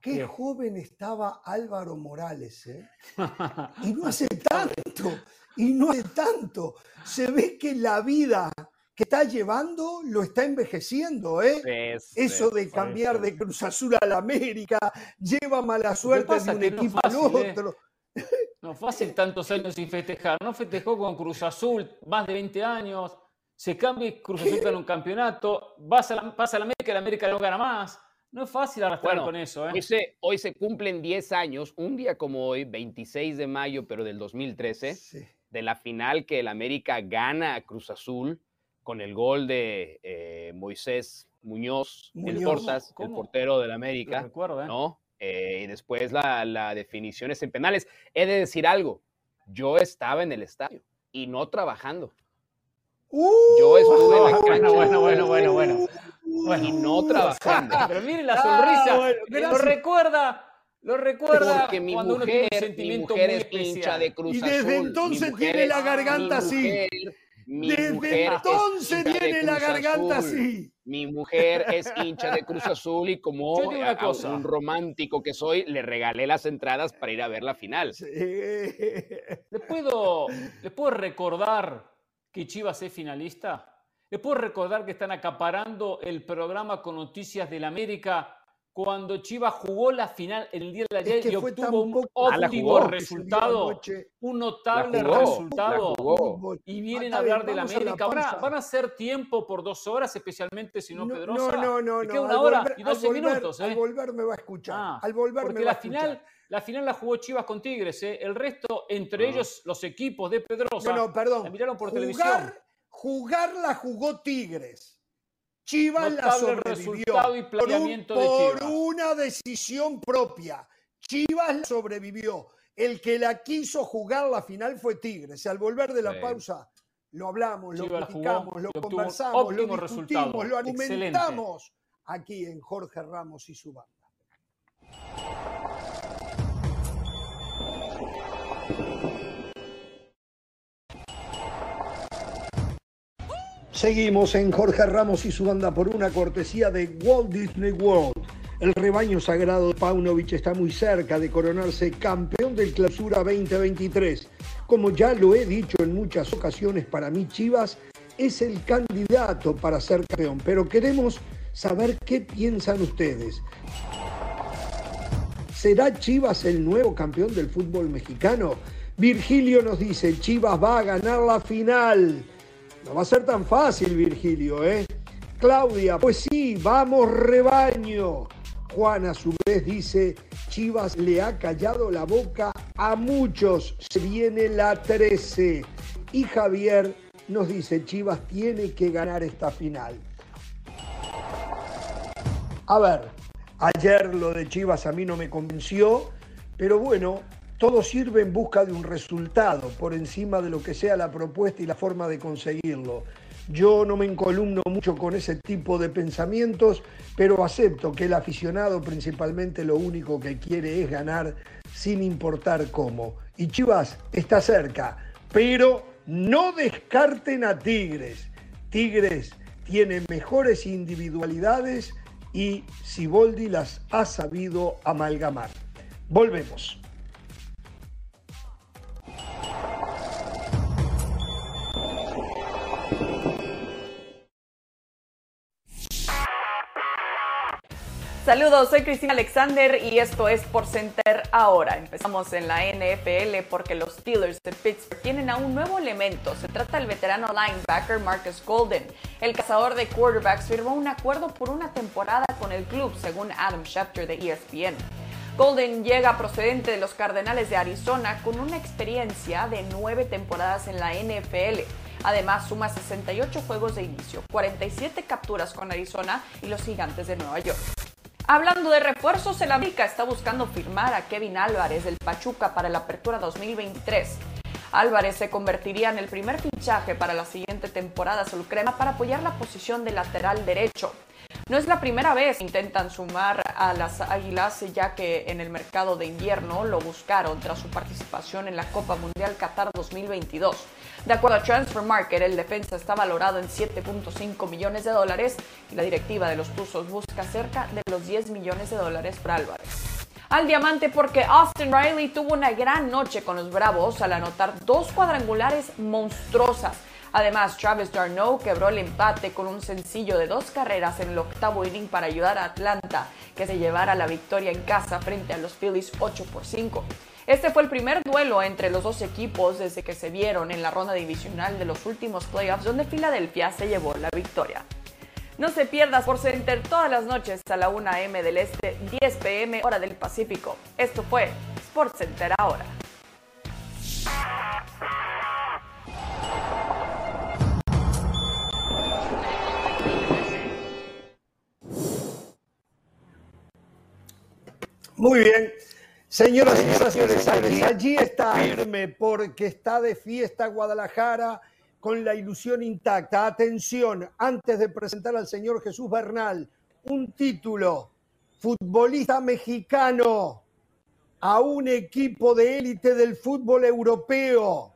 Qué joven estaba Álvaro Morales, ¿eh? Y no hace tanto, y no hace tanto. Se ve que la vida que está llevando lo está envejeciendo, ¿eh? Eso de cambiar de Cruz Azul a la América lleva mala suerte de un equipo al ¿eh? otro. No fácil tantos años sin festejar. No festejó con Cruz Azul más de 20 años. Se cambia Cruz Azul en un campeonato. Pasa la, pasa la América y la América no gana más. No es fácil arrastrar con eso. ¿eh? Hoy, se, hoy se cumplen 10 años, un día como hoy, 26 de mayo, pero del 2013, de la final que el América gana a Cruz Azul con el gol de eh, Moisés Muñoz, el Portas, el portero del América. Recuerdo, ¿eh? ¿no? Eh, y después la, la definición es en penales. He de decir algo, yo estaba en el estadio y no trabajando. Uh, yo estuve en la cancha. Bueno, bueno, bueno, bueno. Y no trabajando. Pero miren la sonrisa. Ah, lo recuerda. Lo recuerda Porque mi cuando mujer, uno tiene un mi mujer es hincha de Cruz Azul. Y desde entonces tiene la garganta así. Desde entonces tiene la garganta así. Mi mujer es hincha de Cruz Azul y como un romántico que soy, le regalé las entradas para ir a ver la final. ¿Le, puedo, ¿Le puedo recordar que Chivas es finalista? ¿Le puedo recordar que están acaparando el programa con noticias del América cuando Chivas jugó la final el día de ayer y obtuvo un óptimo resultado, un notable resultado, y vienen a hablar de la América. Van a, hacer tiempo por dos horas, especialmente si no, Pedrosa. No, no, no. una hora y doce minutos. Al ¿eh? volver me va a escuchar. Ah, al volver porque la final, la final la jugó Chivas con Tigres. ¿eh? El resto, entre ah. ellos los equipos de Pedrosa, no, no, perdón. la miraron por televisión. Jugar la jugó Tigres Chivas la sobrevivió y por, una decisión propia. Chivas la sobrevivió. El que la quiso jugar la final fue Tigres. Al volver de la pausa lo hablamos, lo criticamos, lo conversamos, lo discutimos, lo argumentamos aquí en Jorge Ramos y su banda. Seguimos en Jorge Ramos y su banda por una cortesía de Walt Disney World. El rebaño sagrado de Paunovic está muy cerca de coronarse campeón del Clausura 2023. Como ya lo he dicho en muchas ocasiones, para mí Chivas es el candidato para ser campeón, pero queremos saber qué piensan ustedes. ¿Será Chivas el nuevo campeón del fútbol mexicano? Virgilio nos dice, Chivas va a ganar la final. No va a ser tan fácil, Virgilio, ¿eh? Claudia, pues sí, vamos rebaño. Juan a su vez dice, Chivas le ha callado la boca a muchos, se viene la 13. Y Javier nos dice, Chivas tiene que ganar esta final. A ver, ayer lo de Chivas a mí no me convenció, pero bueno, todo sirve en busca de un resultado por encima de lo que sea la propuesta y la forma de conseguirlo. Yo no me encolumno mucho con ese tipo de pensamientos, pero acepto que el aficionado principalmente lo único que quiere es ganar sin importar cómo. Y Chivas está cerca, pero no descarten a Tigres. Tigres tiene mejores individualidades y Siboldi las ha sabido amalgamar. Volvemos. Saludos, soy Cristina Alexander y esto es Por Center ahora. Empezamos en la NFL porque los Steelers de Pittsburgh tienen a un nuevo elemento. Se trata del veterano linebacker Marcus Golden. El cazador de quarterbacks firmó un acuerdo por una temporada con el club, según Adam Schefter de ESPN. Golden llega procedente de los Cardenales de Arizona con una experiencia de nueve temporadas en la NFL. Además, suma 68 juegos de inicio, 47 capturas con Arizona y los Gigantes de Nueva York. Hablando de refuerzos, el América está buscando firmar a Kevin Álvarez del Pachuca para la apertura 2023. Álvarez se convertiría en el primer fichaje para la siguiente temporada crema para apoyar la posición de lateral derecho. No es la primera vez que intentan sumar a las Águilas, ya que en el mercado de invierno lo buscaron tras su participación en la Copa Mundial Qatar 2022. De acuerdo a Transfer Market, el defensa está valorado en 7.5 millones de dólares y la directiva de los Tuzos busca cerca de los 10 millones de dólares para Álvarez. Al diamante porque Austin Riley tuvo una gran noche con los Bravos al anotar dos cuadrangulares monstruosas Además, Travis Darno quebró el empate con un sencillo de dos carreras en el octavo inning para ayudar a Atlanta, que se llevara la victoria en casa frente a los Phillies 8 por 5. Este fue el primer duelo entre los dos equipos desde que se vieron en la ronda divisional de los últimos playoffs, donde Filadelfia se llevó la victoria. No se pierdas por Center todas las noches a la 1 a.m. del Este, 10 p.m. hora del Pacífico. Esto fue Center ahora. Muy bien. Señoras y señores, allí, está firme porque está de fiesta Guadalajara con la ilusión intacta. Atención, antes de presentar al señor Jesús Bernal, un título, futbolista mexicano a un equipo de élite del fútbol europeo.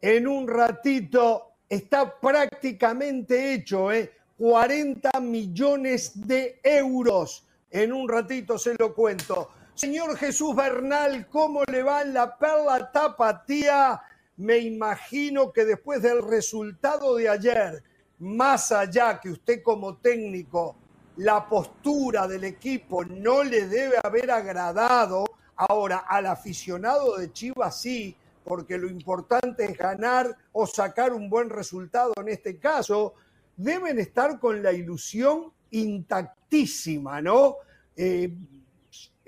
En un ratito está prácticamente hecho, ¿eh? 40 millones de euros en un ratito se lo cuento. Señor Jesús Bernal, ¿cómo le va en la perla tapatía? Me imagino que después del resultado de ayer, más allá que usted como técnico, la postura del equipo no le debe haber agradado. Ahora, al aficionado de Chivas sí, porque lo importante es ganar o sacar un buen resultado en este caso, deben estar con la ilusión intactísima, ¿no? Eh,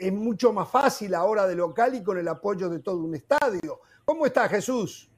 es mucho más fácil ahora de local y con el apoyo de todo un estadio. ¿Cómo está Jesús?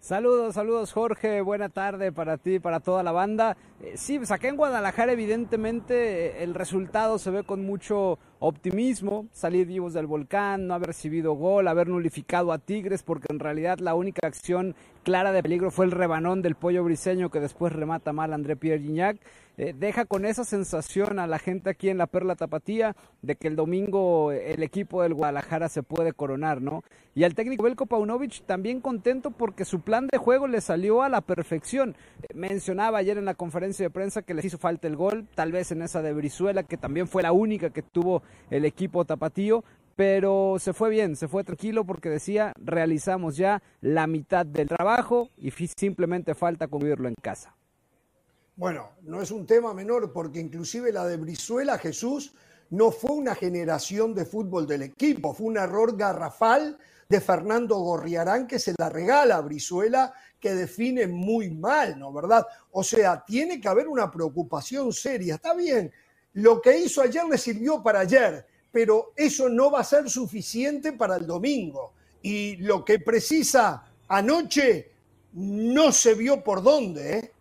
Saludos, saludos Jorge, buena tarde para ti, para toda la banda. Eh, sí, pues acá en Guadalajara evidentemente eh, el resultado se ve con mucho optimismo, salir vivos del volcán, no haber recibido gol, haber nulificado a Tigres, porque en realidad la única acción clara de peligro fue el rebanón del pollo briseño que después remata mal André Pierre Gignac. Eh, deja con esa sensación a la gente aquí en la Perla Tapatía de que el domingo el equipo del Guadalajara se puede coronar, ¿no? Y al técnico Belko Paunovic también contento porque su plan de juego le salió a la perfección. Eh, mencionaba ayer en la conferencia de prensa que les hizo falta el gol, tal vez en esa de Brizuela, que también fue la única que tuvo el equipo tapatío, pero se fue bien, se fue tranquilo porque decía, realizamos ya la mitad del trabajo y simplemente falta concluirlo en casa. Bueno, no es un tema menor porque inclusive la de Brizuela, Jesús, no fue una generación de fútbol del equipo, fue un error garrafal de Fernando Gorriarán que se la regala a Brizuela, que define muy mal, ¿no? ¿Verdad? O sea, tiene que haber una preocupación seria. Está bien, lo que hizo ayer le sirvió para ayer, pero eso no va a ser suficiente para el domingo. Y lo que precisa anoche no se vio por dónde, ¿eh?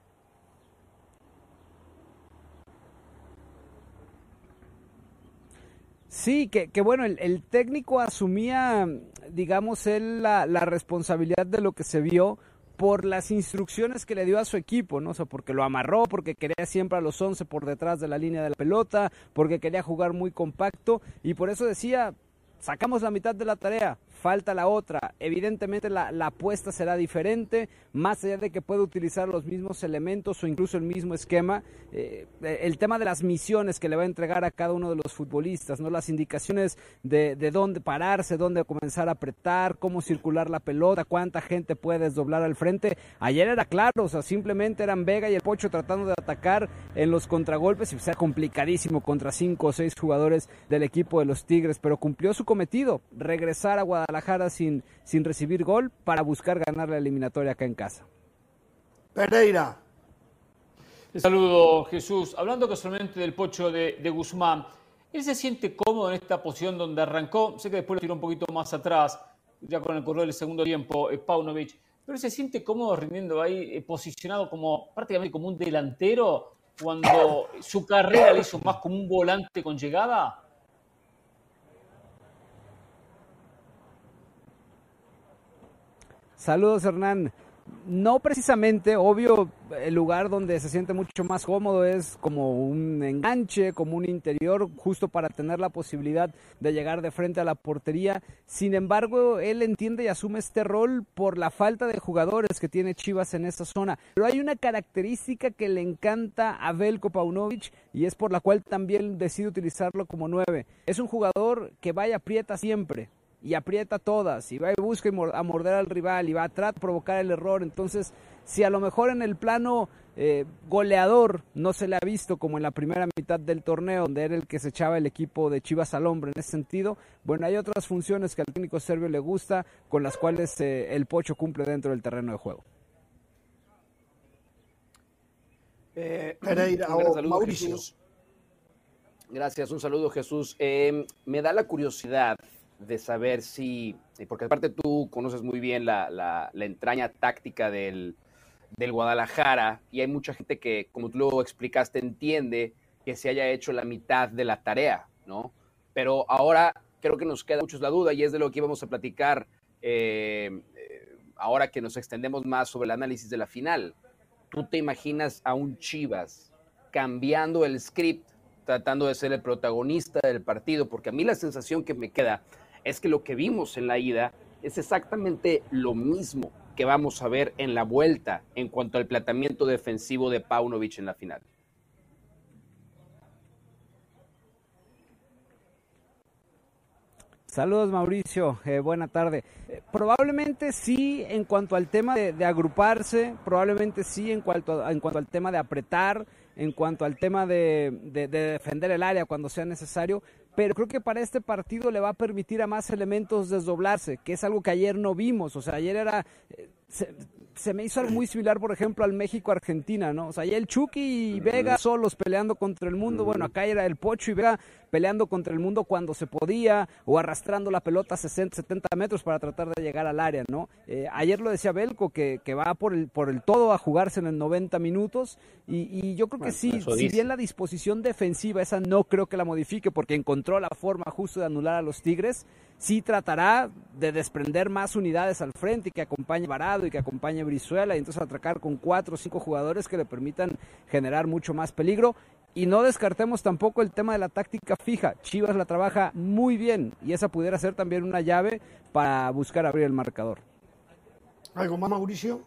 Sí, que, bueno, el, técnico asumía, digamos, él la, responsabilidad de lo que se vio por las instrucciones que le dio a su equipo, ¿no? O sea, porque lo amarró, porque quería siempre a los 11 por detrás de la línea de la pelota, porque quería jugar muy compacto y por eso decía, sacamos la mitad de la tarea, falta la otra. Evidentemente la, apuesta será diferente, más allá de que pueda utilizar los mismos elementos o incluso el mismo esquema. Eh, el tema de las misiones que le va a entregar a cada uno de los futbolistas, ¿no? las indicaciones de, de dónde pararse, dónde comenzar a apretar, cómo circular la pelota, cuánta gente puede desdoblar al frente. Ayer era claro, o sea, simplemente eran Vega y el Pocho tratando de atacar en los contragolpes y sea complicadísimo contra cinco o seis jugadores del equipo de los Tigres, pero cumplió su cometido, regresar a Guadalajara Guadalajara sin, sin recibir gol para buscar ganar la eliminatoria acá en casa. Pereira. Te saludo, Jesús. Hablando casualmente del pocho de, Guzmán, ¿él se siente cómodo en esta posición donde arrancó? Sé que después lo tiró un poquito más atrás, ya con el correr del segundo tiempo, eh, Paunovic. Pero se siente cómodo rindiendo ahí, eh, posicionado como prácticamente como un delantero, cuando su carrera le hizo más como un volante con llegada. Saludos, Hernán. No precisamente, obvio, el lugar donde se siente mucho más cómodo es como un enganche, como un interior, justo para tener la posibilidad de llegar de frente a la portería. Sin embargo, él entiende y asume este rol por la falta de jugadores que tiene Chivas en esta zona. Pero hay una característica que le encanta a Belko Paunovic y es por la cual también decide utilizarlo como nueve. Es un jugador que vaya aprieta siempre, y aprieta todas y va y busca a morder al rival y va a tratar de provocar el error. Entonces, si a lo mejor en el plano eh, goleador no se le ha visto como en la primera mitad del torneo, donde era el que se echaba el equipo de Chivas al hombre en ese sentido, bueno, hay otras funciones que al técnico serbio le gusta, con las cuales eh, el Pocho cumple dentro del terreno de juego. Eh, Mauricio. Gracias, un saludo Jesús. me da la curiosidad de saber si, porque aparte tú conoces muy bien la, entraña táctica del, Guadalajara y hay mucha gente que, como tú lo explicaste, entiende que se haya hecho la mitad de la tarea, ¿no? Pero ahora creo que nos queda mucho la duda y es de lo que íbamos a platicar eh, ahora que nos extendemos más sobre el análisis de la final. ¿Tú te imaginas a un Chivas cambiando el script, tratando de ser el protagonista del partido? Porque a mí la sensación que me queda es que lo que vimos en la ida es exactamente lo mismo que vamos a ver en la vuelta en cuanto al planteamiento defensivo de Paunovic en la final. Saludos Mauricio, eh, buena tarde. Eh, probablemente sí en cuanto al tema de, agruparse, probablemente sí en cuanto, en cuanto al tema de apretar, en cuanto al tema de, defender el área cuando sea necesario, pero creo que para este partido le va a permitir a más elementos desdoblarse, que es algo que ayer no vimos, o sea, ayer era... Eh, se me hizo algo muy similar, por ejemplo, al México-Argentina, ¿no? O sea, ya el Chucky y Vega solos peleando contra el mundo. Bueno, acá era el Pocho y Vega peleando contra el mundo cuando se podía o arrastrando la pelota 60, 70 metros para tratar de llegar al área, ¿no? Eh, ayer lo decía Belco, que, que, va por el, por el todo a jugarse en el 90 minutos y, yo creo que sí, si bien la disposición defensiva esa no creo que la modifique porque encontró la forma justo de anular a los Tigres, sí tratará de desprender más unidades al frente y que acompañe Varado y que acompañe Brizuela y entonces atracar con cuatro o cinco jugadores que le permitan generar mucho más peligro. Y no descartemos tampoco el tema de la táctica fija. Chivas la trabaja muy bien y esa pudiera ser también una llave para buscar abrir el marcador. ¿Algo más, Mauricio?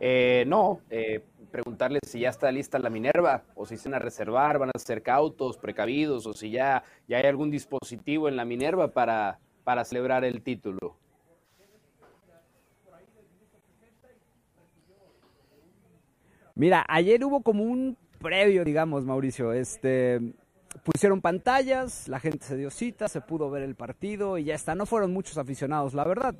Eh, no, eh, preguntarle si ya está lista la Minerva o si se van a reservar, van a ser cautos, precavidos o si ya, ya hay algún dispositivo en la Minerva para, para celebrar el título. Mira, ayer hubo como un previo, digamos, Mauricio. Este, pusieron pantallas, la gente se dio cita, se pudo ver el partido y ya está. No fueron muchos aficionados, la verdad.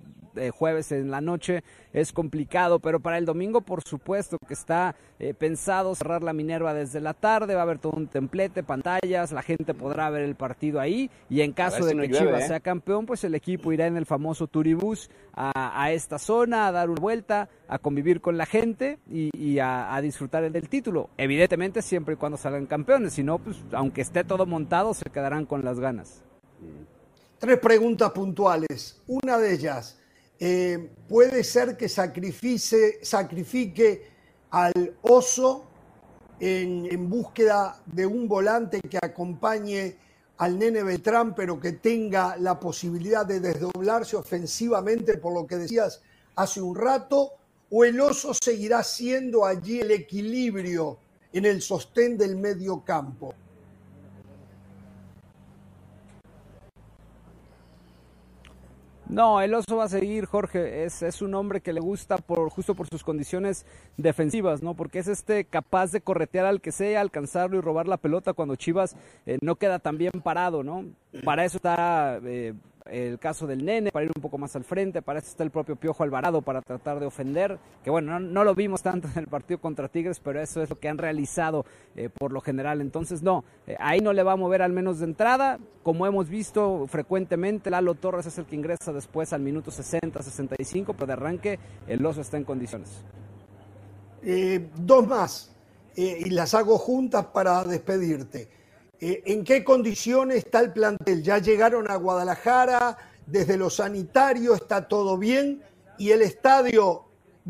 Jueves en la noche es complicado, pero para el domingo, por supuesto que está eh, pensado cerrar la Minerva desde la tarde. Va a haber todo un templete, pantallas, la gente podrá ver el partido ahí. Y en caso de que Chivas ¿eh? sea campeón, pues el equipo irá en el famoso Turibus a, a, esta zona, a dar una vuelta, a convivir con la gente y, a, a disfrutar del título. Evidentemente, siempre y cuando salgan campeones, si no, pues aunque esté todo montado, se quedarán con las ganas. Tres preguntas puntuales. Una de ellas, eh, ¿puede ser que sacrifique, al oso en, en, búsqueda de un volante que acompañe al nene Beltrán, pero que tenga la posibilidad de desdoblarse ofensivamente, por lo que decías hace un rato? ¿O el oso seguirá siendo allí el equilibrio en el sostén del medio campo? No, el oso va a seguir, Jorge. Es, es, un hombre que le gusta por justo por sus condiciones defensivas, ¿no? Porque es este capaz de corretear al que sea, alcanzarlo y robar la pelota cuando Chivas eh, no queda tan bien parado, ¿no? Para eso está eh, el caso del nene, para ir un poco más al frente, para eso está el propio Piojo Alvarado para tratar de ofender, que bueno, no, lo vimos tanto en el partido contra Tigres, pero eso es lo que han realizado eh, por lo general. Entonces, no, eh, ahí no le va a mover al menos de entrada, como hemos visto frecuentemente, Lalo Torres es el que ingresa después al minuto 60, 65, pero de arranque el oso está en condiciones. Eh, dos más, y las hago juntas para despedirte. Eh, ¿En qué condiciones está el plantel? ¿Ya llegaron a Guadalajara? ¿Desde lo sanitario está todo bien? y el estadio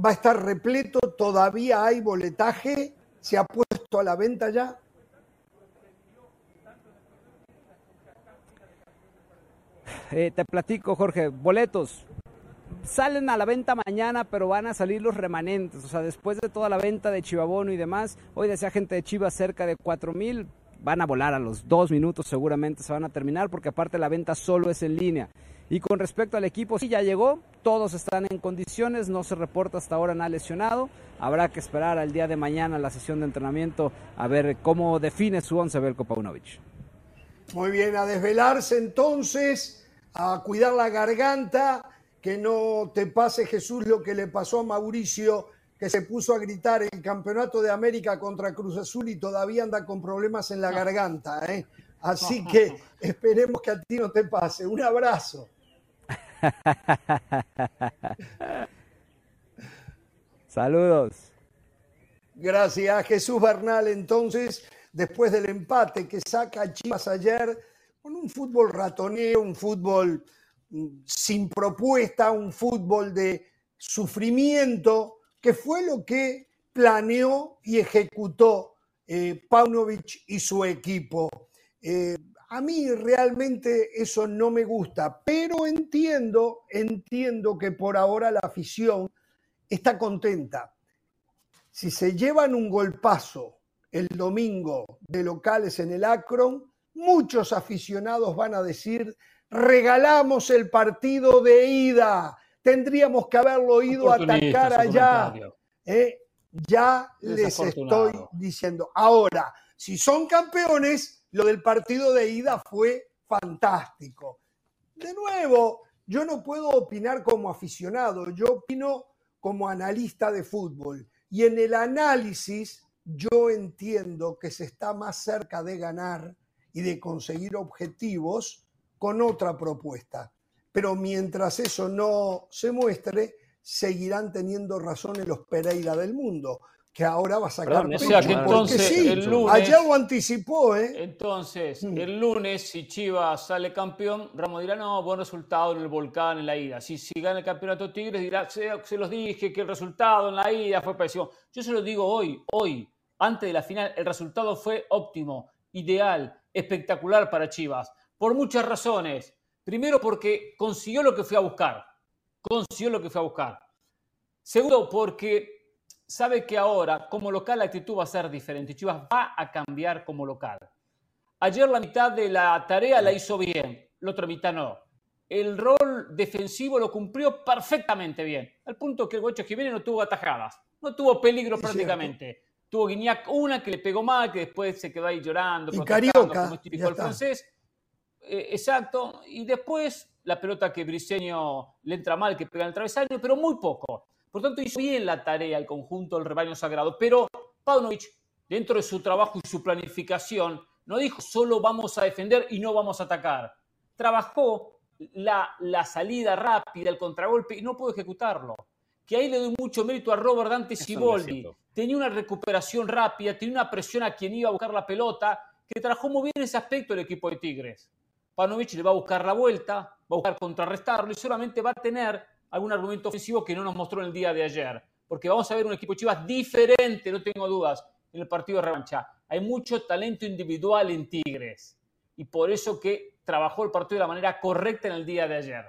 va a estar repleto, todavía hay boletaje, se ha puesto a la venta ya. Eh, te platico, Jorge, boletos. Salen a la venta mañana, pero van a salir los remanentes. O sea, después de toda la venta de Chivabono y demás, hoy decía gente de Chivas cerca de 4 mil, van a volar a los dos minutos, seguramente se van a terminar, porque aparte la venta solo es en línea. Y con respecto al equipo, sí ya llegó, todos están en condiciones, no se reporta hasta ahora nada lesionado. Habrá que esperar al día de mañana la sesión de entrenamiento a ver cómo define su once Belko Paunovic. Muy bien, a desvelarse entonces, a cuidar la garganta, que no te pase Jesús lo que le pasó a Mauricio que se puso a gritar el campeonato de América contra Cruz Azul y todavía anda con problemas en la garganta. ¿eh? Así que esperemos que a ti no te pase. Un abrazo. Saludos. Gracias, Jesús Bernal. Entonces, después del empate que saca Chivas ayer, con un fútbol ratoneo, un fútbol mm, sin propuesta, un fútbol de sufrimiento, que fue lo que planeó y ejecutó eh, Paunovic y su equipo. Eh, a mí realmente eso no me gusta, pero entiendo, entiendo que por ahora la afición está contenta. Si se llevan un golpazo el domingo de locales en el Akron, muchos aficionados van a decir, regalamos el partido de ida, tendríamos que haberlo ido a atacar allá. ¿eh? ya les estoy diciendo. Ahora, si son campeones, lo del partido de ida fue fantástico. De nuevo, yo no puedo opinar como aficionado, yo opino como analista de fútbol. Y en el análisis yo entiendo que se está más cerca de ganar y de conseguir objetivos con otra propuesta pero mientras eso no se muestre, seguirán teniendo razón en los Pereira del mundo, que ahora va a sacar pecho, o entonces sí, el lunes, lo anticipó, ¿eh? Entonces, mm. el lunes, si Chivas sale campeón, Ramos dirá, no, buen resultado en el Volcán, en la ida. Si, si gana el campeonato Tigres, dirá, se, se los dije que el resultado en la ida fue pésimo. Yo se lo digo hoy, hoy, antes de la final, el resultado fue óptimo, ideal, espectacular para Chivas, por muchas razones. Primero porque consiguió lo que fue a buscar. Consiguió lo que fue a buscar. Segundo porque sabe que ahora como local la actitud va a ser diferente. Chivas va a cambiar como local. Ayer la mitad de la tarea la hizo bien, la otra mitad no. El rol defensivo lo cumplió perfectamente bien. Al punto que el Guacho Jiménez no tuvo atajadas, no tuvo peligro prácticamente. Tuvo Guiñac una que le pegó mal, que después se quedó ahí llorando, y Carioca, como es típico francés eh, exacto. Y después la pelota que Briseño le entra mal, que pega en el travesaño, pero muy poco. Por tanto, hizo bien la tarea el conjunto del rebaño sagrado. Pero Paunovic, dentro de su trabajo y su planificación, no dijo solo vamos a defender y no vamos a atacar. Trabajó la, la salida rápida, el contragolpe y no pudo ejecutarlo. Que ahí le doy mucho mérito a Robert Dante Siboldi. tenía una recuperación rápida, tenía una presión a quien iba a buscar la pelota, que trabajó muy bien ese aspecto el equipo de Tigres. Panovic le va a buscar la vuelta, va a buscar contrarrestarlo y solamente va a tener algún argumento ofensivo que no nos mostró en el día de ayer. Porque vamos a ver un equipo Chivas diferente, no tengo dudas, en el partido de revancha. Hay mucho talento individual en Tigres. Y por eso que trabajó el partido de la manera correcta en el día de ayer.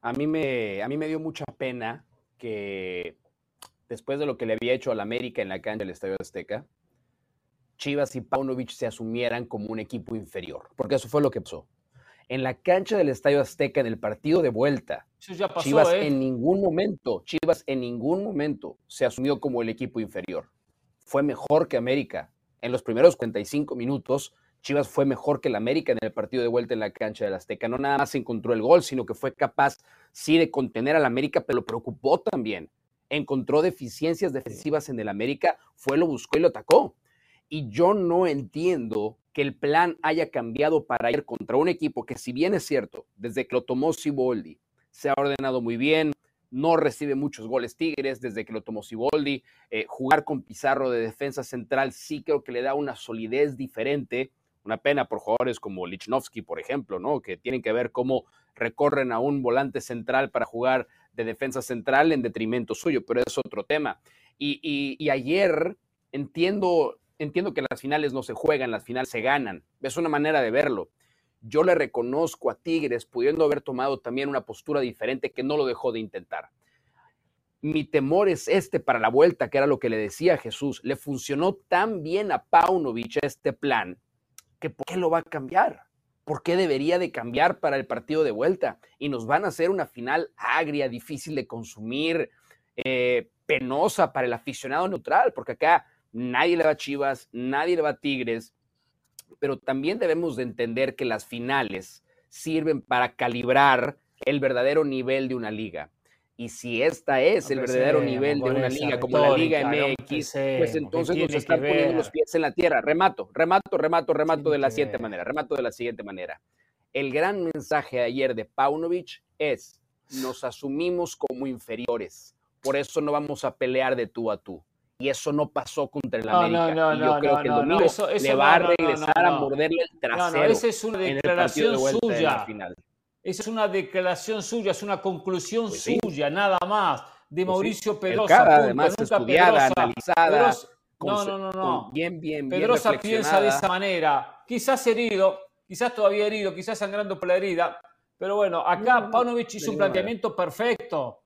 A mí me, a mí me dio mucha pena que después de lo que le había hecho al América en la cancha del Estadio Azteca, Chivas y Paunovic se asumieran como un equipo inferior, porque eso fue lo que pasó. En la cancha del Estadio Azteca, en el partido de vuelta, Chivas ¿eh? en ningún momento, Chivas en ningún momento se asumió como el equipo inferior. Fue mejor que América. En los primeros 45 minutos, Chivas fue mejor que el América en el partido de vuelta en la cancha del Azteca. No nada más encontró el gol, sino que fue capaz, sí, de contener al América, pero lo preocupó también. Encontró deficiencias defensivas en el América, fue, lo buscó y lo atacó. Y yo no entiendo que el plan haya cambiado para ir contra un equipo que, si bien es cierto, desde que lo tomó Siboldi, se ha ordenado muy bien, no recibe muchos goles Tigres desde que lo tomó Siboldi. Eh, jugar con Pizarro de defensa central sí creo que le da una solidez diferente. Una pena por jugadores como Lichnowsky, por ejemplo, ¿no? Que tienen que ver cómo recorren a un volante central para jugar de defensa central en detrimento suyo, pero es otro tema. Y, ayer entiendo, entiendo que las finales no se juegan, las finales se ganan. Es una manera de verlo. Yo le reconozco a Tigres pudiendo haber tomado también una postura diferente que no lo dejó de intentar. Mi temor es este para la vuelta, que era lo que le decía Jesús. Le funcionó tan bien a Paunovic este plan que ¿por qué lo va a cambiar? ¿Por qué debería de cambiar para el partido de vuelta? Y nos van a hacer una final agria, difícil de consumir, eh, penosa para el aficionado neutral, porque acá nadie le va a Chivas, nadie le va a Tigres, pero también debemos de entender que las finales sirven para calibrar el verdadero nivel de una liga. Y si esta es el verdadero nivel de una liga como la Liga MX, pues entonces nos están poniendo los pies en la tierra. Remato, remato, remato, remato de la siguiente manera, remato de la siguiente manera. El gran mensaje de ayer de Paunovic es, nos asumimos como inferiores, por eso no vamos a pelear de tú a tú. Y eso no pasó contra el América. No, no, y yo creo que el domingo le va a regresar a morderle el trasero. esa es una declaración suya. Esa es una declaración suya, es una conclusión pues suya, nada más, de pues Mauricio Pedrosa. además estudiada, analizada. no, no, no, no. Bien, bien, bien. Pedrosa piensa de esa manera. Quizás herido, quizás todavía herido, quizás sangrando por la herida. Pero bueno, acá Paunovic hizo un planteamiento perfecto.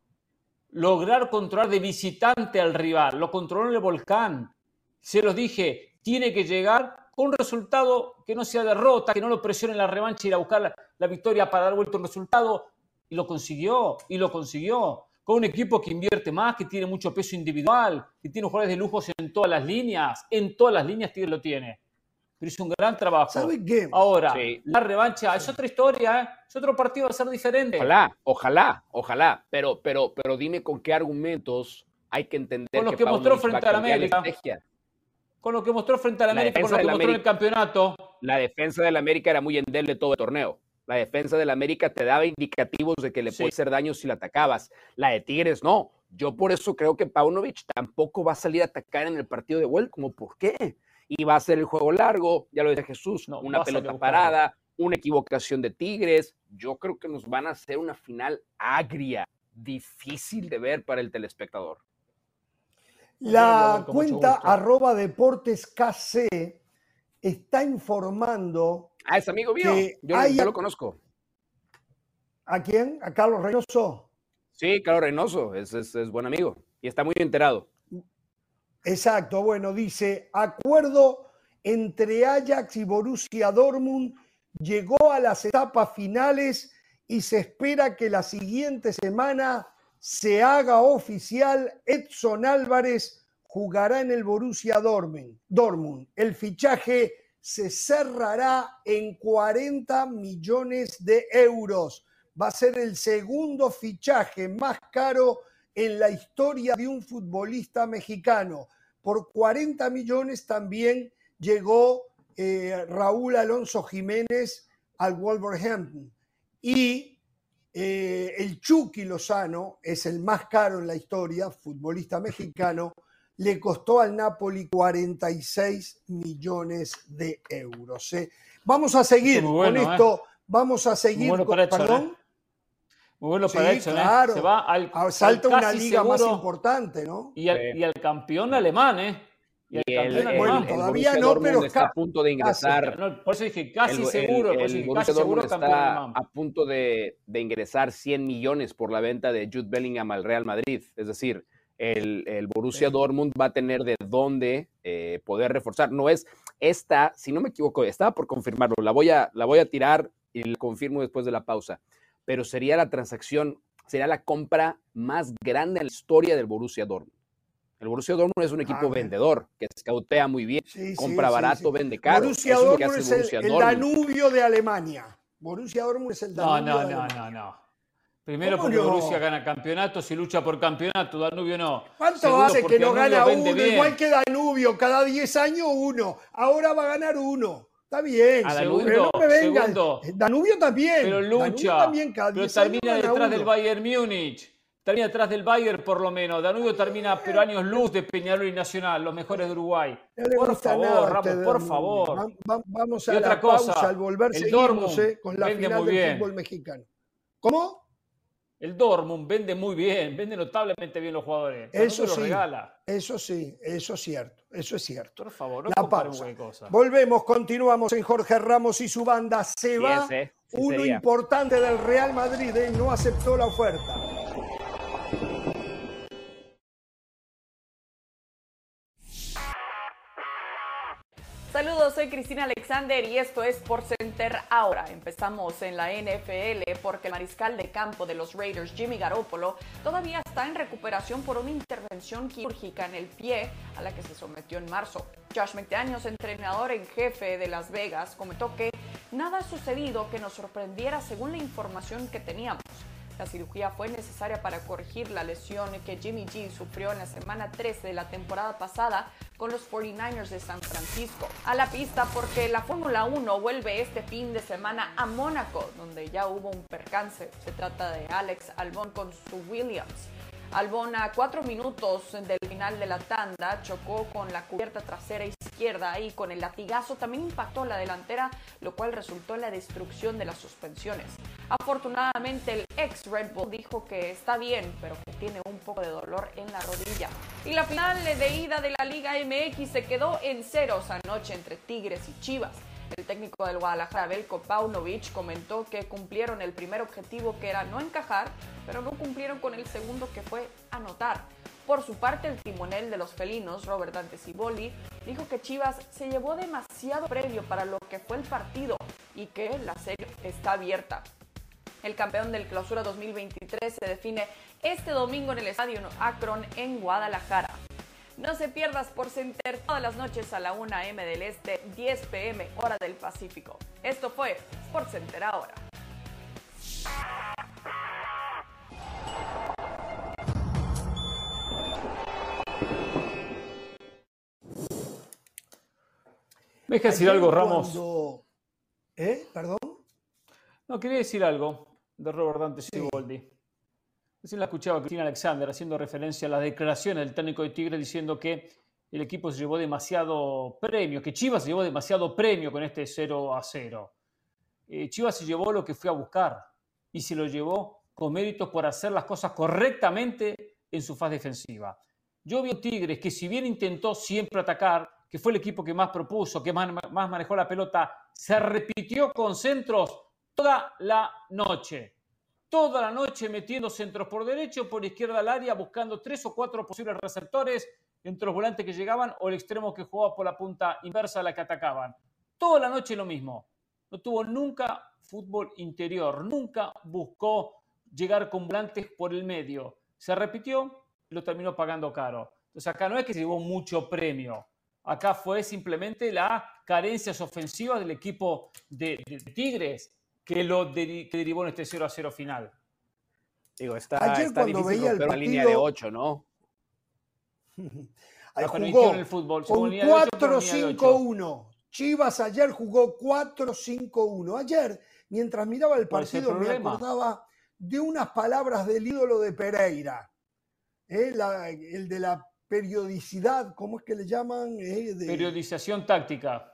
Lograr controlar de visitante al rival. Lo controló en el volcán. Se los dije, tiene que llegar con un resultado que no sea derrota, que no lo presione en la revancha y ir a buscar la, victoria para dar vuelta un resultado. Y lo consiguió, y lo consiguió. Con un equipo que invierte más, que tiene mucho peso individual, que tiene jugadores de lujos en todas las líneas. En todas las líneas lo tiene. Pero hizo un gran trabajo. ¿Sabe qué? Ahora, la revancha es otra historia, ¿eh? es otro partido, va a ser diferente. Ojalá, ojalá, ojalá. Pero, pero, pero dime con qué argumentos hay que entender con lo que, mostró frente a la América con lo que mostró frente a la América, con lo que mostró en el campeonato. La defensa del América era muy endeble todo el torneo. La defensa del América te daba indicativos de que le puede hacer daño si la atacabas. La de Tigres no. Yo por eso creo que Paunovic tampoco va a salir a atacar en el partido de vuelta. ¿Cómo por qué? Y va a ser el juego largo, ya lo decía Jesús, una pelota parada, una equivocación de Tigres. Yo creo que nos van a hacer una final agria, difícil de ver para el telespectador. La cuenta arroba deportes KC está informando. Ah, es amigo mío. yo, lo conozco. ¿A quién? ¿A Carlos Reynoso? Sí, Carlos Reynoso, es, es, buen amigo y está muy enterado. Exacto, bueno, dice, acuerdo entre Ajax y Borussia Dortmund llegó a las etapas finales y se espera que la siguiente semana se haga oficial, Edson Álvarez jugará en el Borussia Dortmund. El fichaje se cerrará en 40 millones de euros. Va a ser el segundo fichaje más caro en la historia de un futbolista mexicano. Por 40 millones también llegó eh, Raúl Alonso Jiménez al Wolverhampton. Y eh, el Chucky Lozano es el más caro en la historia, futbolista mexicano, le costó al Napoli 46 millones de euros. ¿eh? Vamos a seguir con esto, vamos a seguir con... ¿Perdón? Muy bueno para sí, claro. Se va al, Salta una liga más importante, ¿no? Y al, y al campeón alemán, ¿eh? Y, el, bueno, todavía no, pero está a punto de ingresar. por eso dije casi seguro. El, casi seguro está a punto de, de, ingresar 100 millones por la venta de Jude Bellingham al Real Madrid. Es decir, el, el Borussia Dortmund va a tener de dónde eh, poder reforzar. No es esta, si no me equivoco, estaba por confirmarlo. La voy a, la voy a tirar y la confirmo después de la pausa. Pero sería la transacción, sería la compra más grande en la historia del Borussia Dortmund. El Borussia Dortmund es un equipo ah, vendedor que escautea muy bien, compra barato, vende caro. Borussia Dortmund es, el, Danubio de Alemania. Borussia Dortmund es el Danubio. No, no, no, no, no. Primero porque Borussia gana campeonatos y lucha por campeonato, Danubio no. ¿Cuánto hace que no gana uno? Igual que Danubio, cada 10 años uno. Ahora va a ganar uno. Está bien, a Danubio, no me Danubio también. Pero lucha, Danubio también, cada pero termina detrás del Bayern Múnich termina atrás del Bayern por lo menos. Danubio termina pero años luz de Peñarol y Nacional, los mejores de Uruguay. por favor, Ramos, por favor. vamos a la otra cosa, al volver el seguimos, eh, con la final del fútbol mexicano. ¿Cómo? El Dortmund vende muy bien, vende notablemente bien los jugadores. Eso sí, regala. eso sí, eso es cierto, eso es cierto. Por favor, no la pausa. Cosa. Volvemos, continuamos en Jorge Ramos y su banda. Se va uno importante del Real Madrid, ¿eh? no aceptó la oferta. Saludos, soy Cristina Alexander y esto es Center ahora. Empezamos en la NFL porque el mariscal de campo de los Raiders, Jimmy Garoppolo, todavía está en recuperación por una intervención quirúrgica en el pie a la que se sometió en marzo. Josh McDaniels, entrenador en jefe de Las Vegas, comentó que nada ha sucedido que nos sorprendiera según la información que teníamos. La cirugía fue necesaria para corregir la lesión que Jimmy G sufrió en la semana 13 de la temporada pasada con los 49ers de San Francisco. A la pista porque la Fórmula 1 vuelve este fin de semana a Mónaco, donde ya hubo un percance. Se trata de Alex Albon con su Williams. Albon a cuatro minutos del final de la tanda chocó con la cubierta trasera izquierda y con el latigazo también impactó la delantera, lo cual resultó en la destrucción de las suspensiones. Afortunadamente el ex Red Bull dijo que está bien, pero que tiene un poco de dolor en la rodilla. Y la final de ida de la Liga MX se quedó en ceros anoche entre Tigres y Chivas. El técnico del Guadalajara, Belko Paunovic, comentó que cumplieron el primer objetivo que era no encajar, pero no cumplieron con el segundo que fue anotar. Por su parte, el timonel de los felinos, Robert Dante Ciboli, dijo que Chivas se llevó demasiado previo para lo que fue el partido y que la serie está abierta. El campeón del Clausura 2023 se define este domingo en el Estadio Akron en Guadalajara. No se pierdas por Center todas las noches a la 1 m del Este, 10 pm hora del Pacífico. Esto fue Sport Center ahora. ¿Me deja decir algo, Ramos? ¿Eh? ¿Perdón? No, quería decir algo de Robert Dante Siboldi. Recién la escuchaba Cristina Alexander haciendo referencia a las declaraciones del técnico de Tigre diciendo que el equipo se llevó demasiado premio, que Chivas se llevó demasiado premio con este 0 a 0. Eh, Chivas se llevó lo que fue a buscar y se lo llevó con méritos por hacer las cosas correctamente en su fase defensiva. Yo vi a Tigres que si bien intentó siempre atacar, que fue el equipo que más propuso, que más, más manejó la pelota, se repitió con centros toda la noche toda la noche metiendo centros por derecho, por izquierda al área, buscando tres o cuatro posibles receptores entre los volantes que llegaban o el extremo que jugaba por la punta inversa a la que atacaban. Toda la noche lo mismo. No tuvo nunca fútbol interior, nunca buscó llegar con volantes por el medio. Se repitió lo terminó pagando caro. Entonces acá no es que se llevó mucho premio. Acá fue simplemente la carencias ofensivas del equipo de Tigres que lo derivó en este 0 a 0 final. Digo, está, Ayer cuando veía el partido, línea de 8, ¿no? Ahí jugó en el fútbol, con 4-5-1. Chivas ayer jugó 4-5-1. Ayer, mientras miraba el partido, me acordaba de unas palabras del ídolo de Pereira. ¿eh? el de la periodicidad, ¿cómo es que le llaman? Eh, Periodización táctica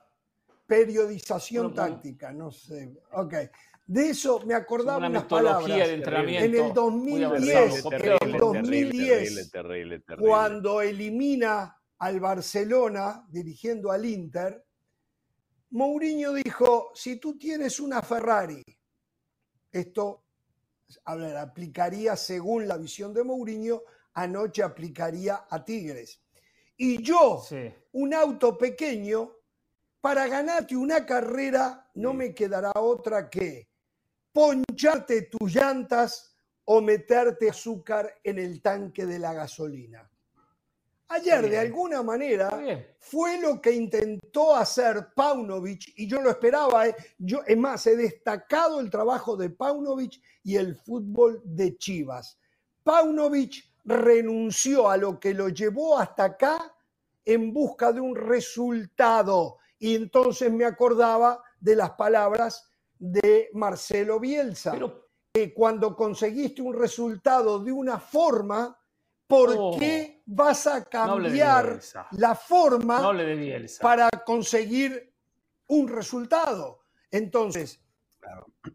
periodización táctica, no sé. Ok. De eso me acordaba una unas palabras. De entrenamiento en el 2010, en el 2010 cuando elimina al Barcelona dirigiendo al Inter, Mourinho dijo, si tú tienes una Ferrari, esto a ver, aplicaría según la visión de Mourinho, anoche aplicaría a Tigres. Y yo, un auto pequeño, para ganarte una carrera no me quedará otra que poncharte tus llantas o meterte azúcar en el tanque de la gasolina. Ayer, de alguna manera, fue lo que intentó hacer Paunovic y yo lo esperaba. ¿eh? Yo, es más, he destacado el trabajo de Paunovic y el fútbol de Chivas. Paunovic renunció a lo que lo llevó hasta acá en busca de un resultado y entonces me acordaba de las palabras de Marcelo Bielsa. que cuando conseguiste un resultado de una forma, ¿por oh. qué vas a cambiar la forma para conseguir un resultado? Entonces,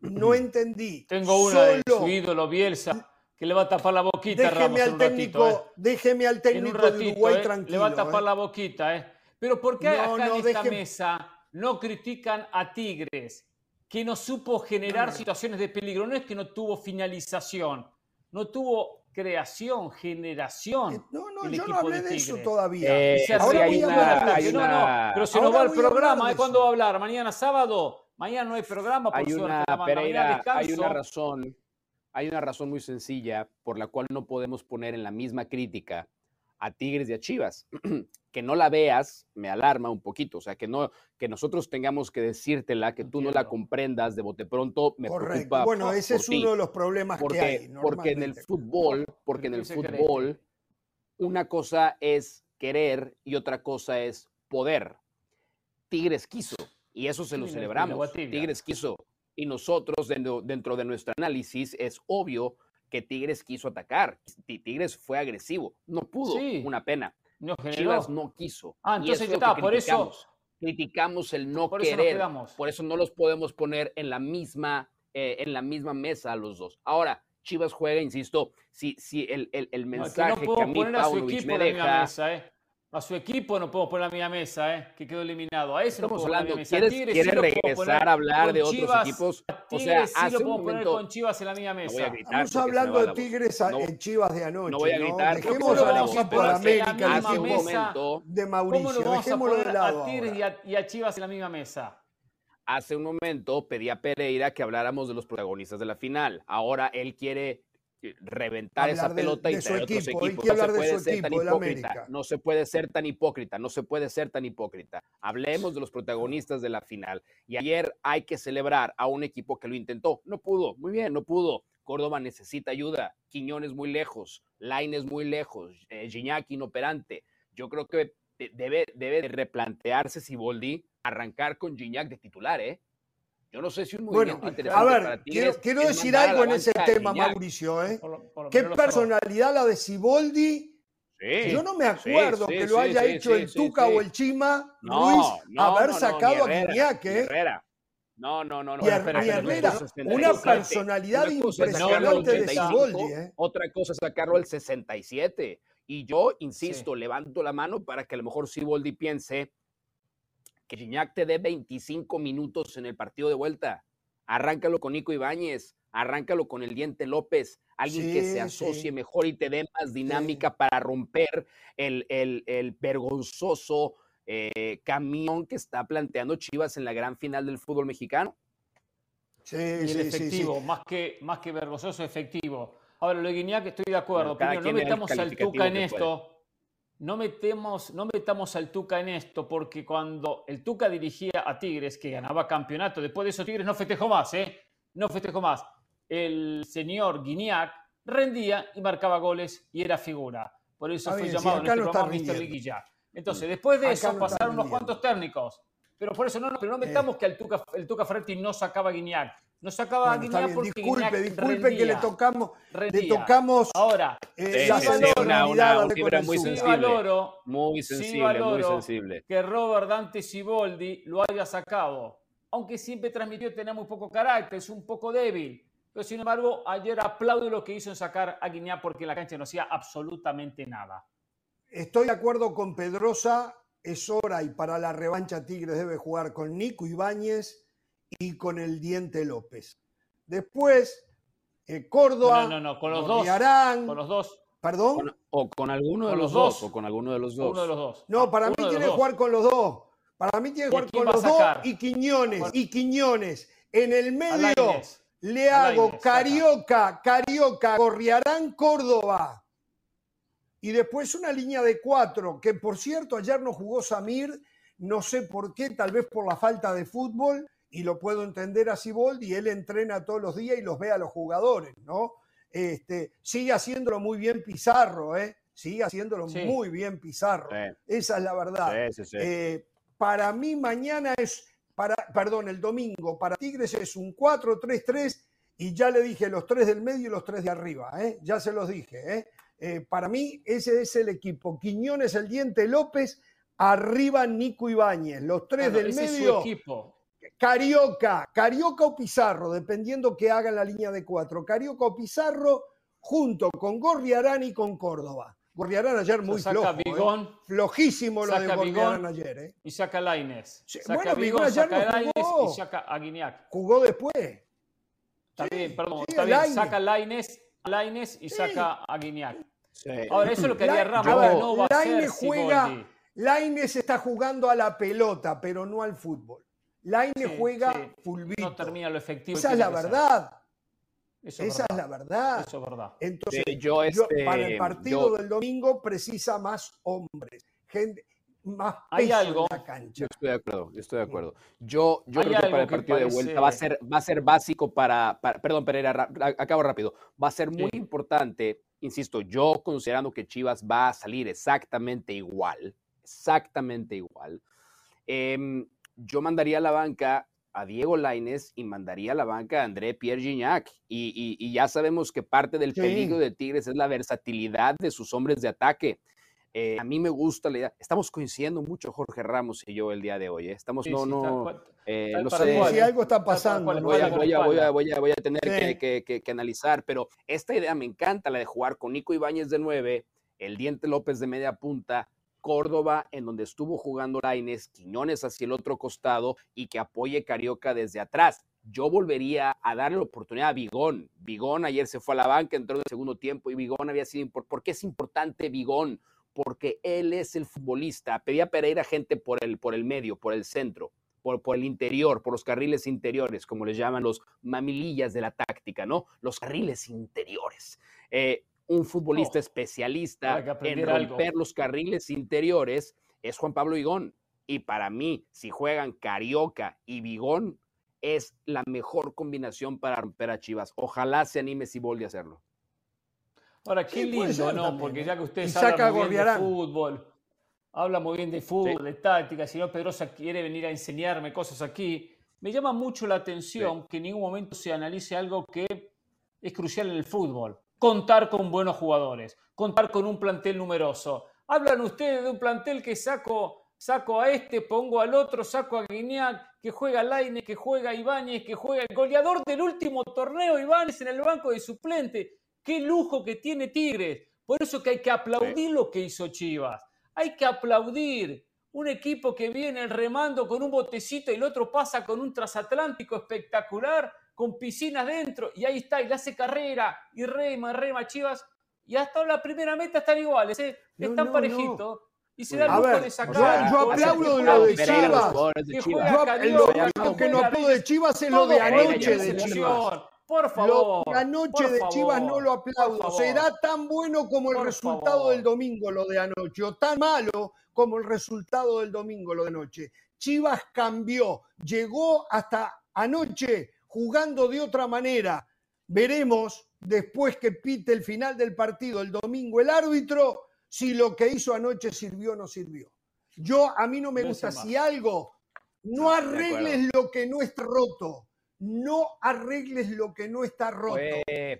no entendí. Tengo una de su ídolo Bielsa que le va a tapar la boquita déjeme al técnico, ¿eh? Déjeme al técnico de Uruguay ¿eh? tranquilo. Le va a tapar ¿eh? la boquita, ¿eh? Pero ¿por qué acá en esta mesa no critican a Tigres? Que no supo generar situaciones de peligro. No es que no tuvo finalización, no tuvo creación, generación. No, no, yo no hablé de, eso todavía. Ahora voy a Pero se nos va el programa. ¿Cuándo va a hablar? ¿Mañana sábado? Mañana no hay programa, por hay Una, Pereira, hay una razón hay una razón muy sencilla por la cual no podemos poner en la misma crítica a Tigres y a Chivas. que no la veas me alarma un poquito, o sea, que no que nosotros tengamos que decírtela, que tú no la comprendas de bote pronto, me preocupa. Bueno, ese es uno de los problemas porque, que hay. Porque en el fútbol, porque en el fútbol una cosa es querer y otra cosa es poder. Tigres quiso y eso se lo celebramos. Tigres quiso y nosotros, dentro, de nuestro análisis, es obvio que Tigres quiso atacar. Tigres fue agresivo. No pudo, una pena. No Chivas no quiso. Ah, entonces está, por eso criticamos el no querer. por eso no los podemos poner en la misma, eh, en la misma mesa a los dos. Ahora, Chivas juega, insisto, si, si el, el, mensaje que a mí Paunovic me deja. ¿eh? A su equipo no podemos poner a mi mesa, ¿eh? que quedó eliminado. A ese Estamos no hablando, ¿quieres, ¿quieres regresar a hablar de otros equipos? o sea, sí lo puedo poner con Chivas en la misma mesa. Estamos hablando de Tigres en Chivas de anoche. No voy a gritar. Dejemos al equipo de América, el equipo de Mauricio. ¿Cómo Dejémoslo de lado. A Tigres y a, y a Chivas en la misma mesa. Hace un momento pedí a Pereira que habláramos de los protagonistas de la final. Ahora él quiere reventar esa pelota y traer otros equipos. No se puede ser tan hipócrita. No se puede ser tan hipócrita. No se puede ser tan hipócrita. Hablemos de los protagonistas de la final. Y ayer hay que celebrar a un equipo que lo intentó. No pudo. Muy bien, no pudo. Córdoba necesita ayuda. Quiñones muy lejos. Laines muy lejos. Eh, Gignac inoperante. Yo creo que debe, debe replantearse si Boldi arrancar con Gignac de titular, ¿eh? Yo no sé si un movimiento bueno, A ver, quiero, decir algo en ese tema, Mauricio. ¿eh? ¿Qué personalidad la de Siboldi? Yo no me acuerdo que lo haya hecho el Tuca o el Chima, Luis, haber sacado a Guiñac. ¿eh? No, no, no, no. Y Herrera, una personalidad impresionante de Siboldi. ¿eh? Otra cosa sacarlo el 67. Y yo, insisto, levanto la mano para que a lo mejor Siboldi piense que Gignac te dé 25 minutos en el partido de vuelta. Arráncalo con Nico Ibáñez, arráncalo con el Diente López, alguien que se asocie mejor y te dé más dinámica para romper el, el, vergonzoso eh, camión que está planteando Chivas en la gran final del fútbol mexicano. Sí, sí, efectivo, Más, que, más que vergonzoso, efectivo. Ahora, lo de Guiñac estoy de acuerdo. no metamos al Tuca en esto no metemos, no metamos al Tuca en esto, porque cuando el Tuca dirigía a Tigres, que ganaba campeonato, después de eso Tigres no festejó más, ¿eh? No festejó más. El señor Guiñac rendía y marcaba goles y era figura. Por eso fue llamado en este Mr. Liguilla. Entonces, después de eso pasaron unos cuantos técnicos. Pero por eso no, pero no metamos que el Tuca, el Tuca Ferretti no sacaba a Guiñac. No sacaba a Guiñac porque Disculpe, disculpe que le tocamos, le tocamos ahora eh, una, una, una muy sensible, valoro, muy sensible, muy sensible. Que Robert Dante Siboldi lo haya sacado, aunque siempre transmitió tener muy poco carácter, es un poco débil. Pero sin embargo, ayer aplaudo lo que hizo en sacar a Guiñac porque en la cancha no hacía absolutamente nada. Estoy de acuerdo con Pedrosa es hora y para la revancha Tigres debe jugar con Nico Ibáñez y con el Diente López. Después, eh, Córdoba, no, no, no, con los dos. Con los dos. ¿Perdón? o con alguno de los, dos. O con alguno de los dos. Uno de los dos. No, para mí tiene que jugar con los dos. Para mí tiene que jugar con los dos y Quiñones. Y Quiñones. En el medio le hago Carioca, Carioca, Corriarán, Córdoba. Y después una línea de cuatro, que por cierto ayer no jugó Samir, no sé por qué, tal vez por la falta de fútbol, y lo puedo entender a y él entrena todos los días y los ve a los jugadores, ¿no? Este, sigue haciéndolo muy bien Pizarro, ¿eh? Sigue haciéndolo muy bien Pizarro. Esa es la verdad. Eh, para mí mañana es, para, perdón, el domingo, para Tigres es un 4-3-3 y ya le dije los tres del medio y los tres de arriba, ¿eh? ya se los dije. ¿eh? Eh, para mí ese es el equipo. Quiñones, el diente López, arriba Nico Ibáñez. Los tres del medio. equipo. Carioca, Carioca o Pizarro, dependiendo que haga la línea de cuatro. Carioca o Pizarro junto con Gorriarán y con Córdoba. Gorriarán ayer muy flojo. ¿eh? Flojísimo lo de Gorriarán ayer. ¿eh? Y saca Laines. saca Bigón, saca Laines y saca Aguiñac. Jugó después. Está bien, perdón. está bien. Saca Laines, Laines y saca a Guiñac. Ahora, eso es lo que haría Ramos. no va a ser juega, Laines está jugando a la pelota, pero no al fútbol. Laines juega sí. No termina lo efectivo. Esa es la verdad. Esa es la verdad. Eso es verdad. Entonces, yo, este, para el partido del domingo precisa más hombres, gente, más hay algo, en la cancha. Yo estoy de acuerdo, yo estoy de acuerdo. Yo, yo creo que para el partido de vuelta va a ser, va a ser básico para, perdón, Pereira, acabo rápido. Va a ser muy importante, insisto, yo considerando que Chivas va a salir exactamente igual, exactamente igual. Em, yo mandaría a la banca a Diego Laines y mandaría a la banca a André Pierre Gignac. Y, ya sabemos que parte del peligro de Tigres es la versatilidad de sus hombres de ataque. Eh, a mí me gusta la idea. Estamos coincidiendo mucho, Jorge Ramos y yo, el día de hoy. ¿eh? Estamos, no, no, eh, no sé. Si algo está pasando. Voy a, voy, a, voy, a, voy, a, tener que, que, que, analizar, pero esta idea me encanta, la de jugar con Nico Ibáñez de 9, el Diente López de media punta, Córdoba, en donde estuvo jugando Laines, Quiñones hacia el otro costado y que apoye Carioca desde atrás. Yo volvería a darle la oportunidad a Vigón. Vigón ayer se fue a la banca, entró en el segundo tiempo y Vigón había sido importante. ¿Por qué es importante Vigón? Porque él es el futbolista. Pedía Pereira gente por el, por el medio, por el centro, por, por el interior, por los carriles interiores, como les llaman los mamilillas de la táctica, ¿no? Los carriles interiores. Eh, un futbolista especialista en romper los carriles interiores es Juan Pablo Vigón. Y para mí, si juegan Carioca y Vigón, es la mejor combinación para romper a Chivas. Ojalá se anime si vuelve a hacerlo. Ahora, qué lindo, ¿no? Porque ¿eh? ya que usted habla muy bien de fútbol, habla muy bien de fútbol, de táctica, si no Pedrosa quiere venir a enseñarme cosas aquí, me llama mucho la atención que en ningún momento se analice algo que es crucial en el fútbol contar con buenos jugadores, contar con un plantel numeroso. Hablan ustedes de un plantel que saco, saco a este, pongo al otro, saco a Guiñac, que juega Laine, que juega Ibáñez, que juega el goleador del último torneo, Ibáñez en el banco de suplente. Qué lujo que tiene Tigres. Por eso que hay que aplaudir lo que hizo Chivas. Hay que aplaudir un equipo que viene remando con un botecito y el otro pasa con un transatlántico espectacular con piscinas dentro, y ahí está, y le hace carrera, y rema, rema, Chivas, y hasta la primera meta están iguales, ¿eh? están parejitos. Y se da el de sacar. Yo, aplaudo lo de Chivas. Lo que no aplaudo de Chivas es lo de anoche de Chivas. Por favor. Lo de anoche de Chivas no lo aplaudo. Será tan bueno como el resultado del domingo lo de anoche, o tan malo como el resultado del domingo lo de anoche. Chivas cambió, llegó hasta anoche jugando de otra manera. Veremos después que pite el final del partido el domingo el árbitro si lo que hizo anoche sirvió o no sirvió. Yo a mí no me gusta si algo no arregles lo que no está roto. No arregles lo que no está roto.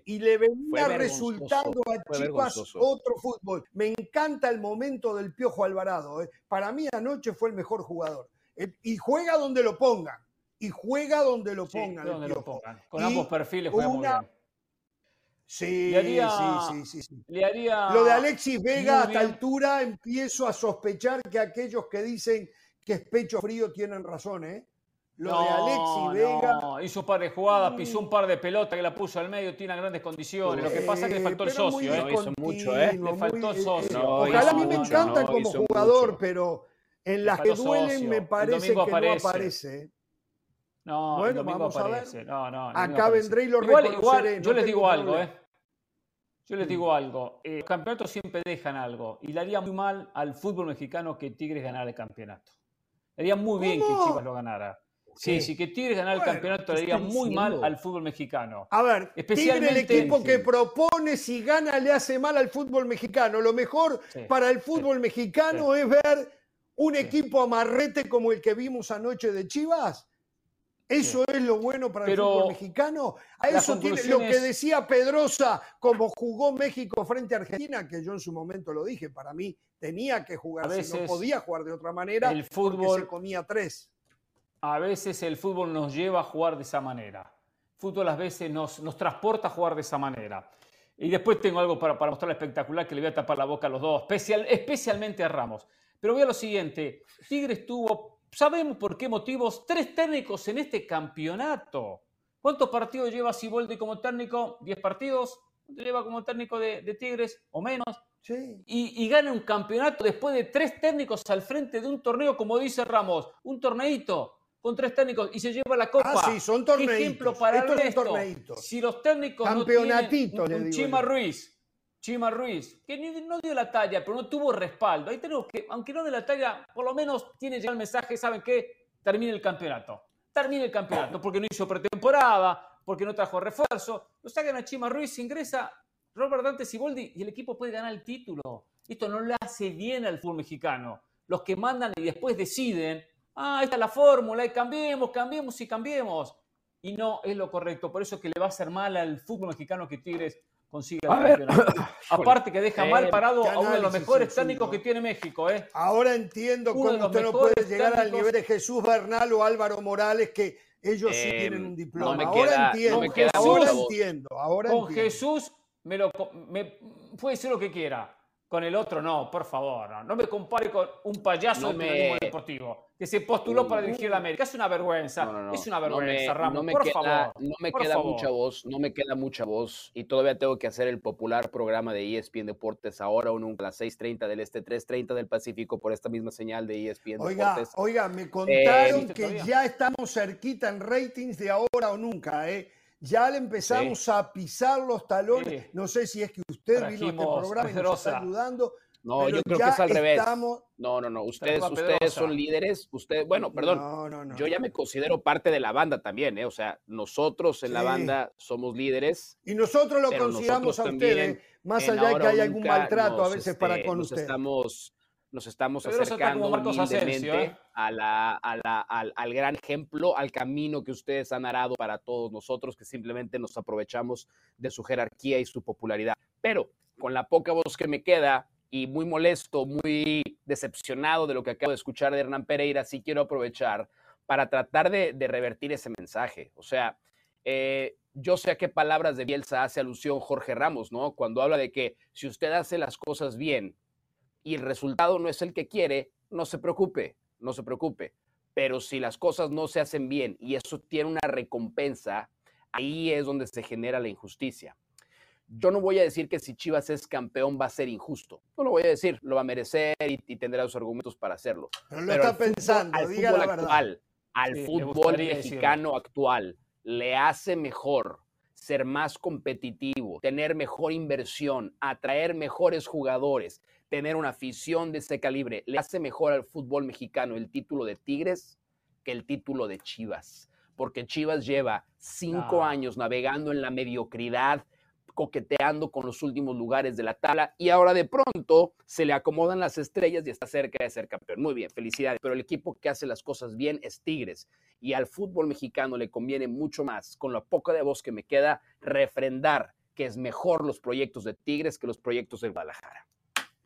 y le venía resultando a Chivas otro fútbol. Me encanta el momento del Piojo Alvarado. ¿eh? Para mí anoche fue el mejor jugador. Eh, y juega donde lo pongan y juega donde lo pongan. donde lo pongan. Con ambos perfiles juega muy bien. Sí, sí, sí, sí, Lo de Alexis Vega a esta altura empiezo a sospechar que aquellos que dicen que es pecho frío tienen razón, ¿eh? Lo de Alexis Vega. No, hizo un par de jugadas, pisó un par de pelotas que la puso al medio, tiene grandes condiciones. Lo que pasa es que le faltó el socio, ¿eh? hizo mucho, ¿eh? Le faltó el eh, socio. ojalá a mí me encanta como jugador, pero en las que duelen me parece que no aparece. No, bueno, vamos a ver. No, no, Acá vendré y lo igual, igual yo les digo algo, ¿eh? Yo les digo algo. Eh, los campeonatos siempre dejan algo. Y le haría muy mal al fútbol mexicano que Tigres ganara el campeonato. Le haría muy bien que Chivas lo ganara. Sí, sí, que Tigres ganara el campeonato le haría muy mal al fútbol mexicano. A ver, Especialmente, Tigre el equipo que propone si gana le hace mal al fútbol mexicano. Lo mejor para el fútbol mexicano es ver un equipo amarrete como el que vimos anoche de Chivas ¿Eso es lo bueno para el fútbol mexicano? A eso tiene lo que decía Pedrosa, como jugó México frente a Argentina, que yo en su momento lo dije, para mí tenía que jugar, no podía jugar de otra manera, el fútbol se comía tres. A veces el fútbol nos lleva a jugar de esa manera. El fútbol a veces nos, nos transporta a jugar de esa manera. Y después tengo algo para, para mostrar espectacular que le voy a tapar la boca a los dos, especial, especialmente a Ramos. Pero voy a lo siguiente, Tigres tuvo sabemos por qué motivos, tres técnicos en este campeonato. ¿Cuántos partidos lleva Siboldi como técnico? ¿Diez partidos? ¿Cuánto lleva como técnico de, Tigres o menos? Sí. Y, gana un campeonato después de tres técnicos al frente de un torneo, como dice Ramos, un torneito con tres técnicos y se lleva la copa. Ah, sí, son torneitos. ¿Qué ejemplo para el resto? Si los técnicos no tienen un, Chima Ruiz, Chima Ruiz, que no dio la talla, pero no tuvo respaldo. Ahí tenemos que, aunque no de la talla, por lo menos tiene ya el mensaje, ¿saben qué? Termine el campeonato. Termine el campeonato, porque no hizo pretemporada, porque no trajo refuerzo. Lo sacan a Chima Ruiz, ingresa Robert Dante Siboldi y el equipo puede ganar el título. Esto no le hace bien al fútbol mexicano. Los que mandan y después deciden, ah, esta es la fórmula, y cambiemos, cambiemos y cambiemos. Y no es lo correcto. Por eso que le va a hacer mal al fútbol mexicano que Tigres consigue Aparte que deja mal parado a uno de los mejores técnicos que tiene México. ¿eh? Ahora entiendo cómo usted no puede llegar al nivel de Jesús Bernal o Álvaro Morales, que ellos sí eh, tienen un diploma. ahora entiendo, ahora entiendo. Ahora con Jesús me lo, me, puede ser lo que quiera. Con el otro no, por favor. No, me compare con un payaso me... deportivo que se postuló para dirigir la América. Es una vergüenza. es una vergüenza, Ramos. No me por queda, favor. No me queda mucha voz, no me queda mucha voz. Y todavía tengo que hacer el popular programa de ESPN Deportes ahora o nunca, a las 6:30 del Este, 3:30 del Pacífico, por esta misma señal de ESPN Deportes. Oiga, me contaron que ya estamos cerquita en ratings de ahora o nunca, ¿eh? Ya le empezamos a pisar los talones. No sé si es que usted vino a este programa y nos está ayudando. No, yo creo que es al revés. No, no, no. Ustedes, ustedes son líderes. Usted, bueno, perdón. Yo ya me considero parte de la banda también, ¿eh? O sea, nosotros en la banda somos líderes. Y nosotros lo consideramos a ustedes, más allá de que haya algún maltrato a veces para este, con nos usted. Estamos, nos estamos acercando humildemente ¿eh? a la, a la, al, al, gran ejemplo, al camino que ustedes han arado para todos nosotros, que simplemente nos aprovechamos de su jerarquía y su popularidad. Pero con la poca voz que me queda y muy molesto, muy decepcionado de lo que acabo de escuchar de Hernán Pereira, sí quiero aprovechar para tratar de, revertir ese mensaje. O sea, eh, yo sé a qué palabras de Bielsa hace alusión Jorge Ramos, ¿no? Cuando habla de que si usted hace las cosas bien, y el resultado no es el que quiere, no se preocupe, no se preocupe. Pero si las cosas no se hacen bien y eso tiene una recompensa, ahí es donde se genera la injusticia. Yo no voy a decir que si Chivas es campeón va a ser injusto. No lo voy a decir, lo va a merecer y, tendrá los argumentos para hacerlo. Pero lo está pensando, al diga fútbol la actual, al fútbol mexicano actual, le hace mejor ser más competitivo, tener mejor inversión, atraer mejores jugadores, tener una afición de ese calibre, le hace mejor al fútbol mexicano el título de Tigres que el título de Chivas, porque Chivas lleva cinco años navegando en la mediocridad, coqueteando con los últimos lugares de la tabla y ahora de pronto se le acomodan las estrellas y está cerca de ser campeón. Muy bien, felicidades, pero el equipo que hace las cosas bien es Tigres y al fútbol mexicano le conviene mucho más, con la poca de voz que me queda, refrendar que es mejor los proyectos de Tigres que los proyectos de Guadalajara.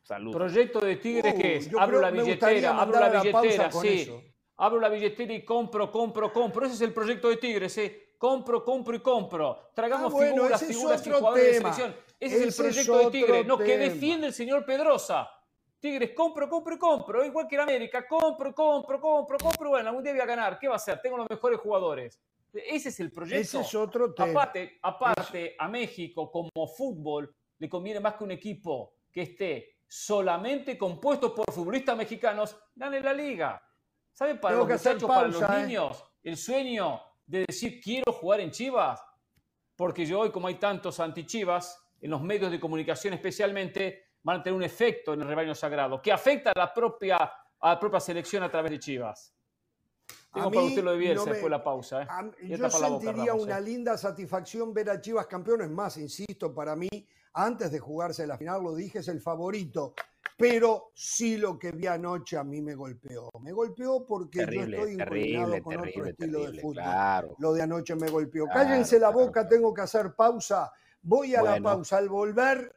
Saludos. Proyecto de Tigres que es, abro la billetera, abro la billetera, sí. Abro la billetera y compro, compro, compro. Ese es el proyecto de Tigres, ¿eh? Compro, compro y compro. Tragamos ah, figuras, figuras y jugadores de selección. Ese, es el proyecto de Tigres, no, que defiende el señor Pedrosa. Tigres, compro, compro y compro. Igual que en América, compro, compro, compro, compro. Bueno, algún día voy a ganar. ¿Qué va a hacer? Tengo los mejores jugadores. Ese es el proyecto. Ese es otro tema. Aparte, aparte a México como fútbol le conviene más que un equipo que esté solamente compuesto por futbolistas mexicanos, gane la liga. ¿Saben para los muchachos, para los ¿eh? niños, el sueño de decir quiero jugar en Chivas? Porque yo hoy, como hay tantos anti-Chivas, en los medios de comunicación especialmente, van a tener un efecto en el rebaño sagrado que afecta a la propia, a la propia selección a través de Chivas. Tengo para usted lo de Bielsa después de la pausa. ¿eh? yo sentiría una linda satisfacción ver a Chivas campeones más, insisto, para mí antes de jugarse la final, lo dije, es el favorito. Pero sí lo que vi anoche a mí me golpeó. Me golpeó porque yo estoy inclinado con otro estilo de fútbol. Lo de anoche me golpeó. Cállense la boca, tengo que hacer pausa. Voy a la pausa. Al volver,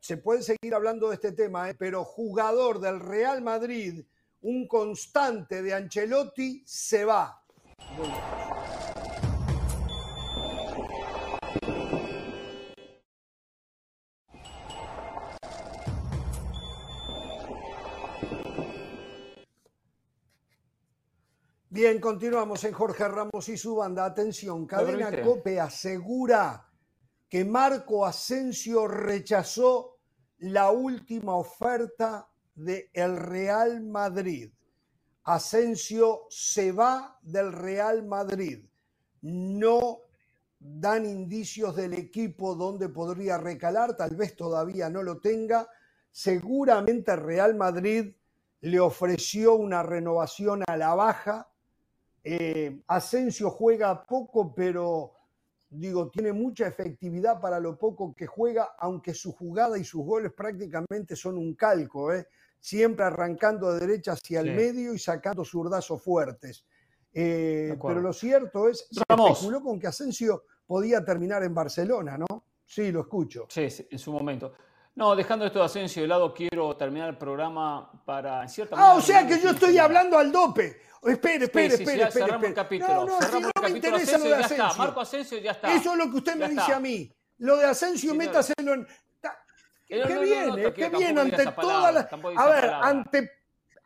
se puede seguir hablando de este tema, ¿eh? pero jugador del Real Madrid, un constante de Ancelotti, se va. Bien, continuamos en Jorge Ramos y su banda. Atención, Cadena Cope asegura que Marco Asensio rechazó la última oferta del el Real Madrid. Asensio se va del Real Madrid. No dan indicios del equipo donde podría recalar, tal vez todavía no lo tenga. Seguramente Real Madrid le ofreció una renovación a la baja eh, Asensio juega poco, pero digo, tiene mucha efectividad para lo poco que juega, aunque su jugada y sus goles prácticamente son un calco, ¿eh? siempre arrancando de derecha hacia el medio y sacando zurdazos fuertes. Eh, pero lo cierto es, se especuló con que Asensio podía terminar en Barcelona, ¿no? Sí, lo escucho. Sí, en su momento. No, dejando esto de Asensio de lado, quiero terminar el programa para, en cierta Ah, o sea que yo estoy hablando al dope. Espere, espere, sí, espere, sí, cerramos el capítulo. No, no, cerramos si no me interesa lo de Asensio. Ya está. Marco Asensio ya está. Eso es lo que usted me dice a mí. Lo de Asensio, sí, métaselo en... Qué bien, ¿eh? qué bien ante todas las... A ver, ante,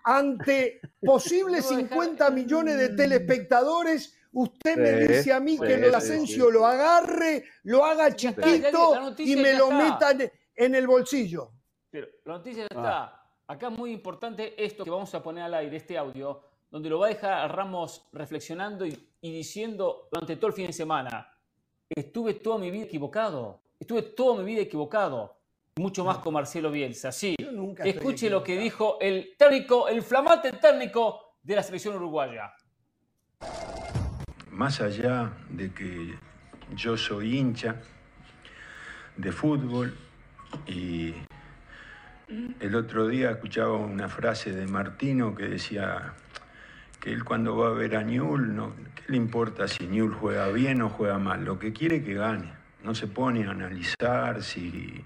ante posibles 50 millones de telespectadores, usted me dice a mí que lo de Asensio lo agarre, lo haga chiquito y me lo meta en el bolsillo. Pero la noticia ya está. Acá es muy importante esto que vamos a poner al aire, este audio donde lo va a dejar a Ramos reflexionando y, diciendo durante todo el fin de semana, estuve toda mi vida equivocado, estuve toda mi vida equivocado, mucho más con Marcelo Bielsa. Sí, escuche lo que dijo el técnico, el flamante técnico de la selección uruguaya. Más allá de que yo soy hincha de fútbol y el otro día escuchaba una frase de Martino que decía, que él cuando va a ver a Newell, no, ¿qué le importa si Newell juega bien o juega mal? Lo que quiere es que gane. No se pone a analizar si,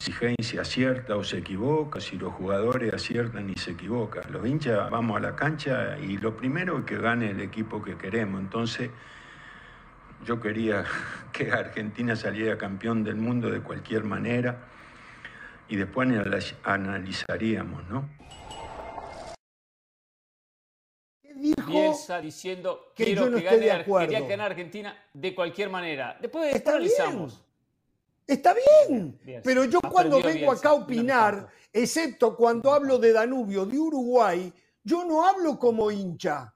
si Heinz acierta o se equivoca, si los jugadores aciertan y se equivocan. Los hinchas vamos a la cancha y lo primero es que gane el equipo que queremos. Entonces, yo quería que Argentina saliera campeón del mundo de cualquier manera y después analizaríamos, ¿no? Bielsa diciendo que quiero que gane, quería ganar Argentina de cualquier manera. Después Está analizamos. Está bien, pero yo cuando vengo acá a opinar, excepto cuando hablo de Danubio, de Uruguay, yo no hablo como hincha.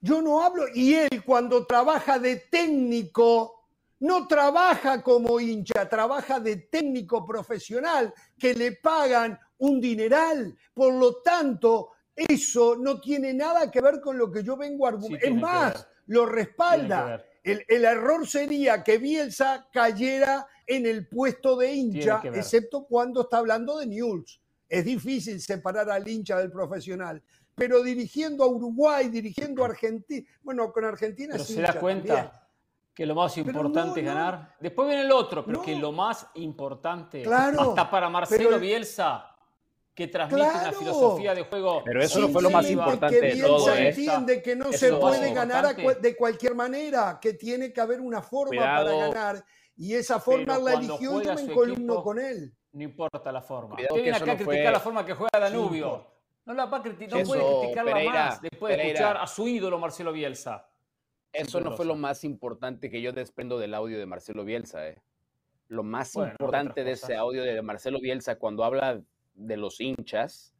Yo no hablo, y él cuando trabaja de técnico, no trabaja como hincha, trabaja de técnico profesional que le pagan un dineral. Por lo tanto, eso no tiene nada que ver con lo que yo vengo a argumentar. es más, lo respalda. El, error sería que Bielsa cayera en el puesto de hincha, excepto cuando está hablando de News. Es difícil separar al hincha del profesional. Pero dirigiendo a Uruguay, dirigiendo a Argentina, bueno, con Argentina pero se da cuenta que lo más importante es ganar. Después viene el otro, pero que lo más importante, hasta para Marcelo Bielsa, que transmite una filosofía de juego. Pero eso no fue lo más importante de todo. Se entiende que no se puede ganar de cualquier manera, que tiene que haber una forma para ganar. Y esa forma la eligió y yo me encolumno con él. No importa la forma. Usted viene acá a criticar la forma que juega Danubio. No la va a criticar, no puede criticarla más después de escuchar a su ídolo Marcelo Bielsa. Eso no fue lo más importante que yo desprendo del audio de Marcelo Bielsa. Eh. Lo más importante de ese audio de Marcelo Bielsa cuando habla de los hinchas,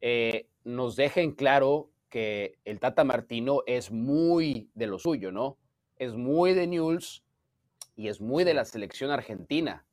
eh, nos dejen claro que el Tata Martino es muy de lo suyo, ¿no? Es muy de News y es muy de la selección argentina.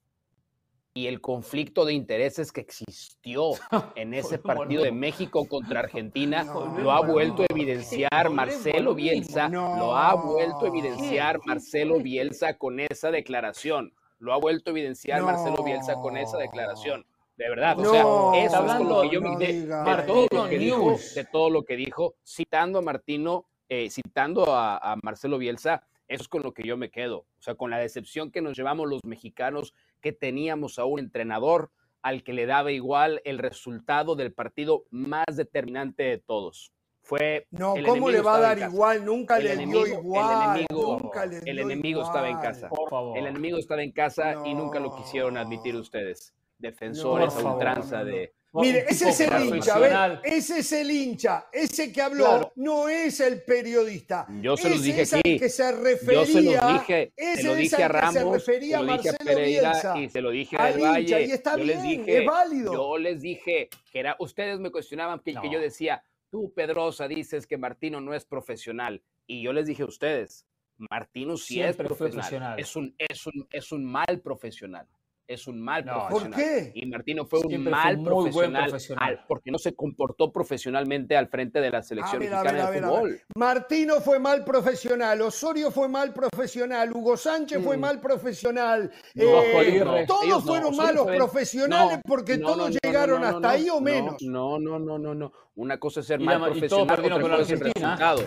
Y el conflicto de intereses que existió en ese partido de México contra Argentina lo ha vuelto a evidenciar Marcelo Bielsa, lo ha vuelto a evidenciar Marcelo Bielsa con esa declaración. Lo ha vuelto a evidenciar Marcelo Bielsa con esa declaración. De verdad, o sea, eso es con lo que yo me de, todo lo que dijo, de todo lo que dijo, citando a Martino, eh, citando a, Marcelo Bielsa, eso es con lo que yo me quedo. O sea, con la decepción que nos llevamos los mexicanos, que teníamos a un entrenador al que le daba igual el resultado del partido más determinante de todos. Fue no, ¿cómo le va a dar igual? Nunca le dio igual. El enemigo, el enemigo estaba en casa. El enemigo estaba en casa y nunca lo quisieron admitir ustedes defensores a ultranza de... Mire, ese es el hincha, Ese es el hincha. Ese que habló no es el periodista. Yo se los dije aquí. que se refería, Yo se los dije. Se lo dije a Ramos, se, refería se lo dije a Pereira y se lo dije a Del Valle. Y está yo bien, les dije, es válido. Yo les dije que era, ustedes me cuestionaban que, que yo decía, tú Pedrosa dices que Martino no es profesional. Y yo les dije a ustedes, Martino sí es profesional. profesional. Es, un, es, un, es un mal profesional es un mal profesional. ¿Por qué? Y Martino fue un mal profesional, porque no se comportó profesionalmente al frente de la selección mexicana de fútbol. Martino fue mal profesional, Osorio fue mal profesional, Hugo Sánchez fue mm. mal profesional. Eh, todos fueron malos profesionales porque todos llegaron hasta ahí o menos. No, no, no, no, no. Una cosa es ser mal profesional, otra cosa es el resultado.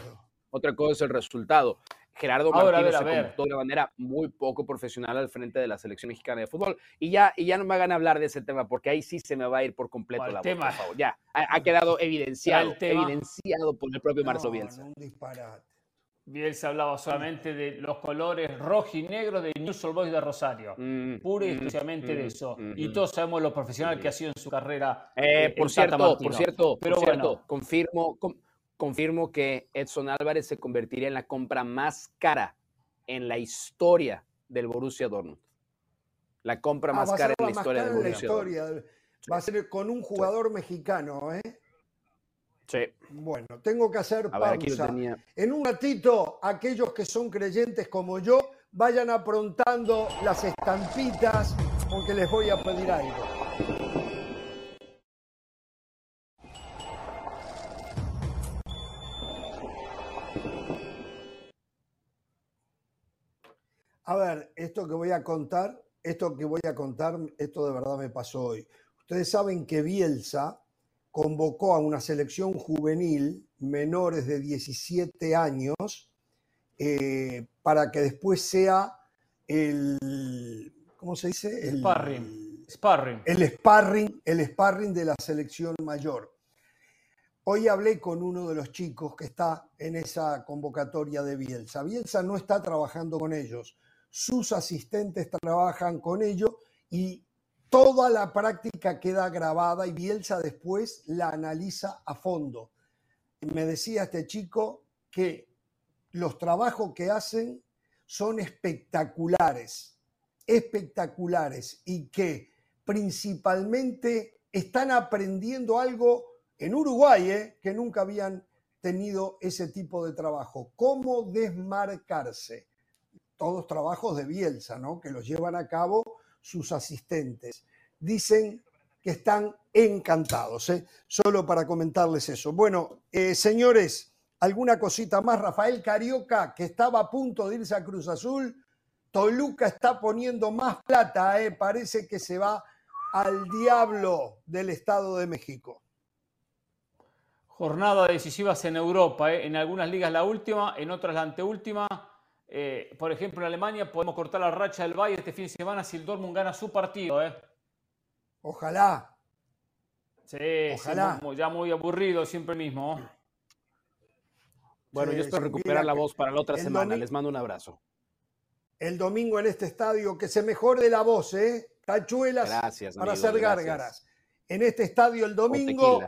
Otra cosa es el resultado. Gerardo Martínez se comportó de una manera muy poco profesional al frente de la selección mexicana de fútbol. Y ya, y ya no me hagan hablar de ese tema, porque ahí sí se me va a ir por completo la voz, por favor. Ya, ha, quedado evidenciado, evidenciado por el propio Marcelo Bielsa. Bielsa hablaba solamente de los colores rojo y negro de News Boys de Rosario. Mm, pura y mm, exclusivamente de mm, eso. y todos sabemos lo profesional que ha sido en su carrera. Eh, por, cierto, por cierto, Pero bueno. confirmo, confirmo que Edson Álvarez se convertiría en la compra más cara en la historia del Borussia Dortmund. La compra ah, más cara en la historia del Borussia Dortmund. Va a ser con un jugador mexicano, ¿eh? Sí. Bueno, tengo que hacer pausa. en un ratito, aquellos que son creyentes como yo, vayan aprontando las estampitas porque les voy a pedir algo. A ver, esto que voy a contar, esto que voy a contar, esto de verdad me pasó hoy. Ustedes saben que Bielsa convocó a una selección juvenil menores de 17 años eh, para que después sea el, ¿cómo se dice? El sparring. sparring. El sparring, el sparring de la selección mayor. Hoy hablé con uno de los chicos que está en esa convocatoria de Bielsa. Bielsa no está trabajando con ellos sus asistentes trabajan con ello y toda la práctica queda grabada y Bielsa después la analiza a fondo. Me decía este chico que los trabajos que hacen son espectaculares, espectaculares y que principalmente están aprendiendo algo en Uruguay, ¿eh? que nunca habían tenido ese tipo de trabajo, cómo desmarcarse todos trabajos de Bielsa, ¿no? Que los llevan a cabo sus asistentes. Dicen que están encantados, ¿eh? Solo para comentarles eso. Bueno, eh, señores, alguna cosita más. Rafael Carioca, que estaba a punto de irse a Cruz Azul, Toluca está poniendo más plata, ¿eh? Parece que se va al diablo del Estado de México. Jornada decisivas en Europa, ¿eh? en algunas ligas la última, en otras la anteúltima. Eh, por ejemplo, en Alemania podemos cortar la racha del Bayern este fin de semana si el Dortmund gana su partido. ¿eh? Ojalá. Sí, Ojalá. ya muy aburrido siempre mismo. Bueno, yo espero recuperar la voz para la otra semana. Les mando un abrazo. El domingo en este estadio, que se mejore la voz, ¿eh? Tachuelas para hacer gárgaras. En este estadio el domingo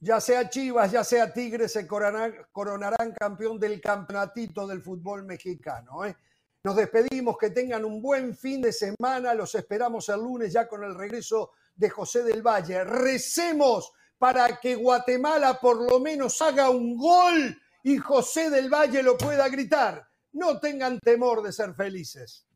ya sea Chivas, ya sea Tigres, se coronarán, campeón del campeonatito del fútbol mexicano. ¿eh? Nos despedimos, que tengan un buen fin de semana, los esperamos el lunes ya con el regreso de José del Valle. Recemos para que Guatemala por lo menos haga un gol y José del Valle lo pueda gritar. No tengan temor de ser felices.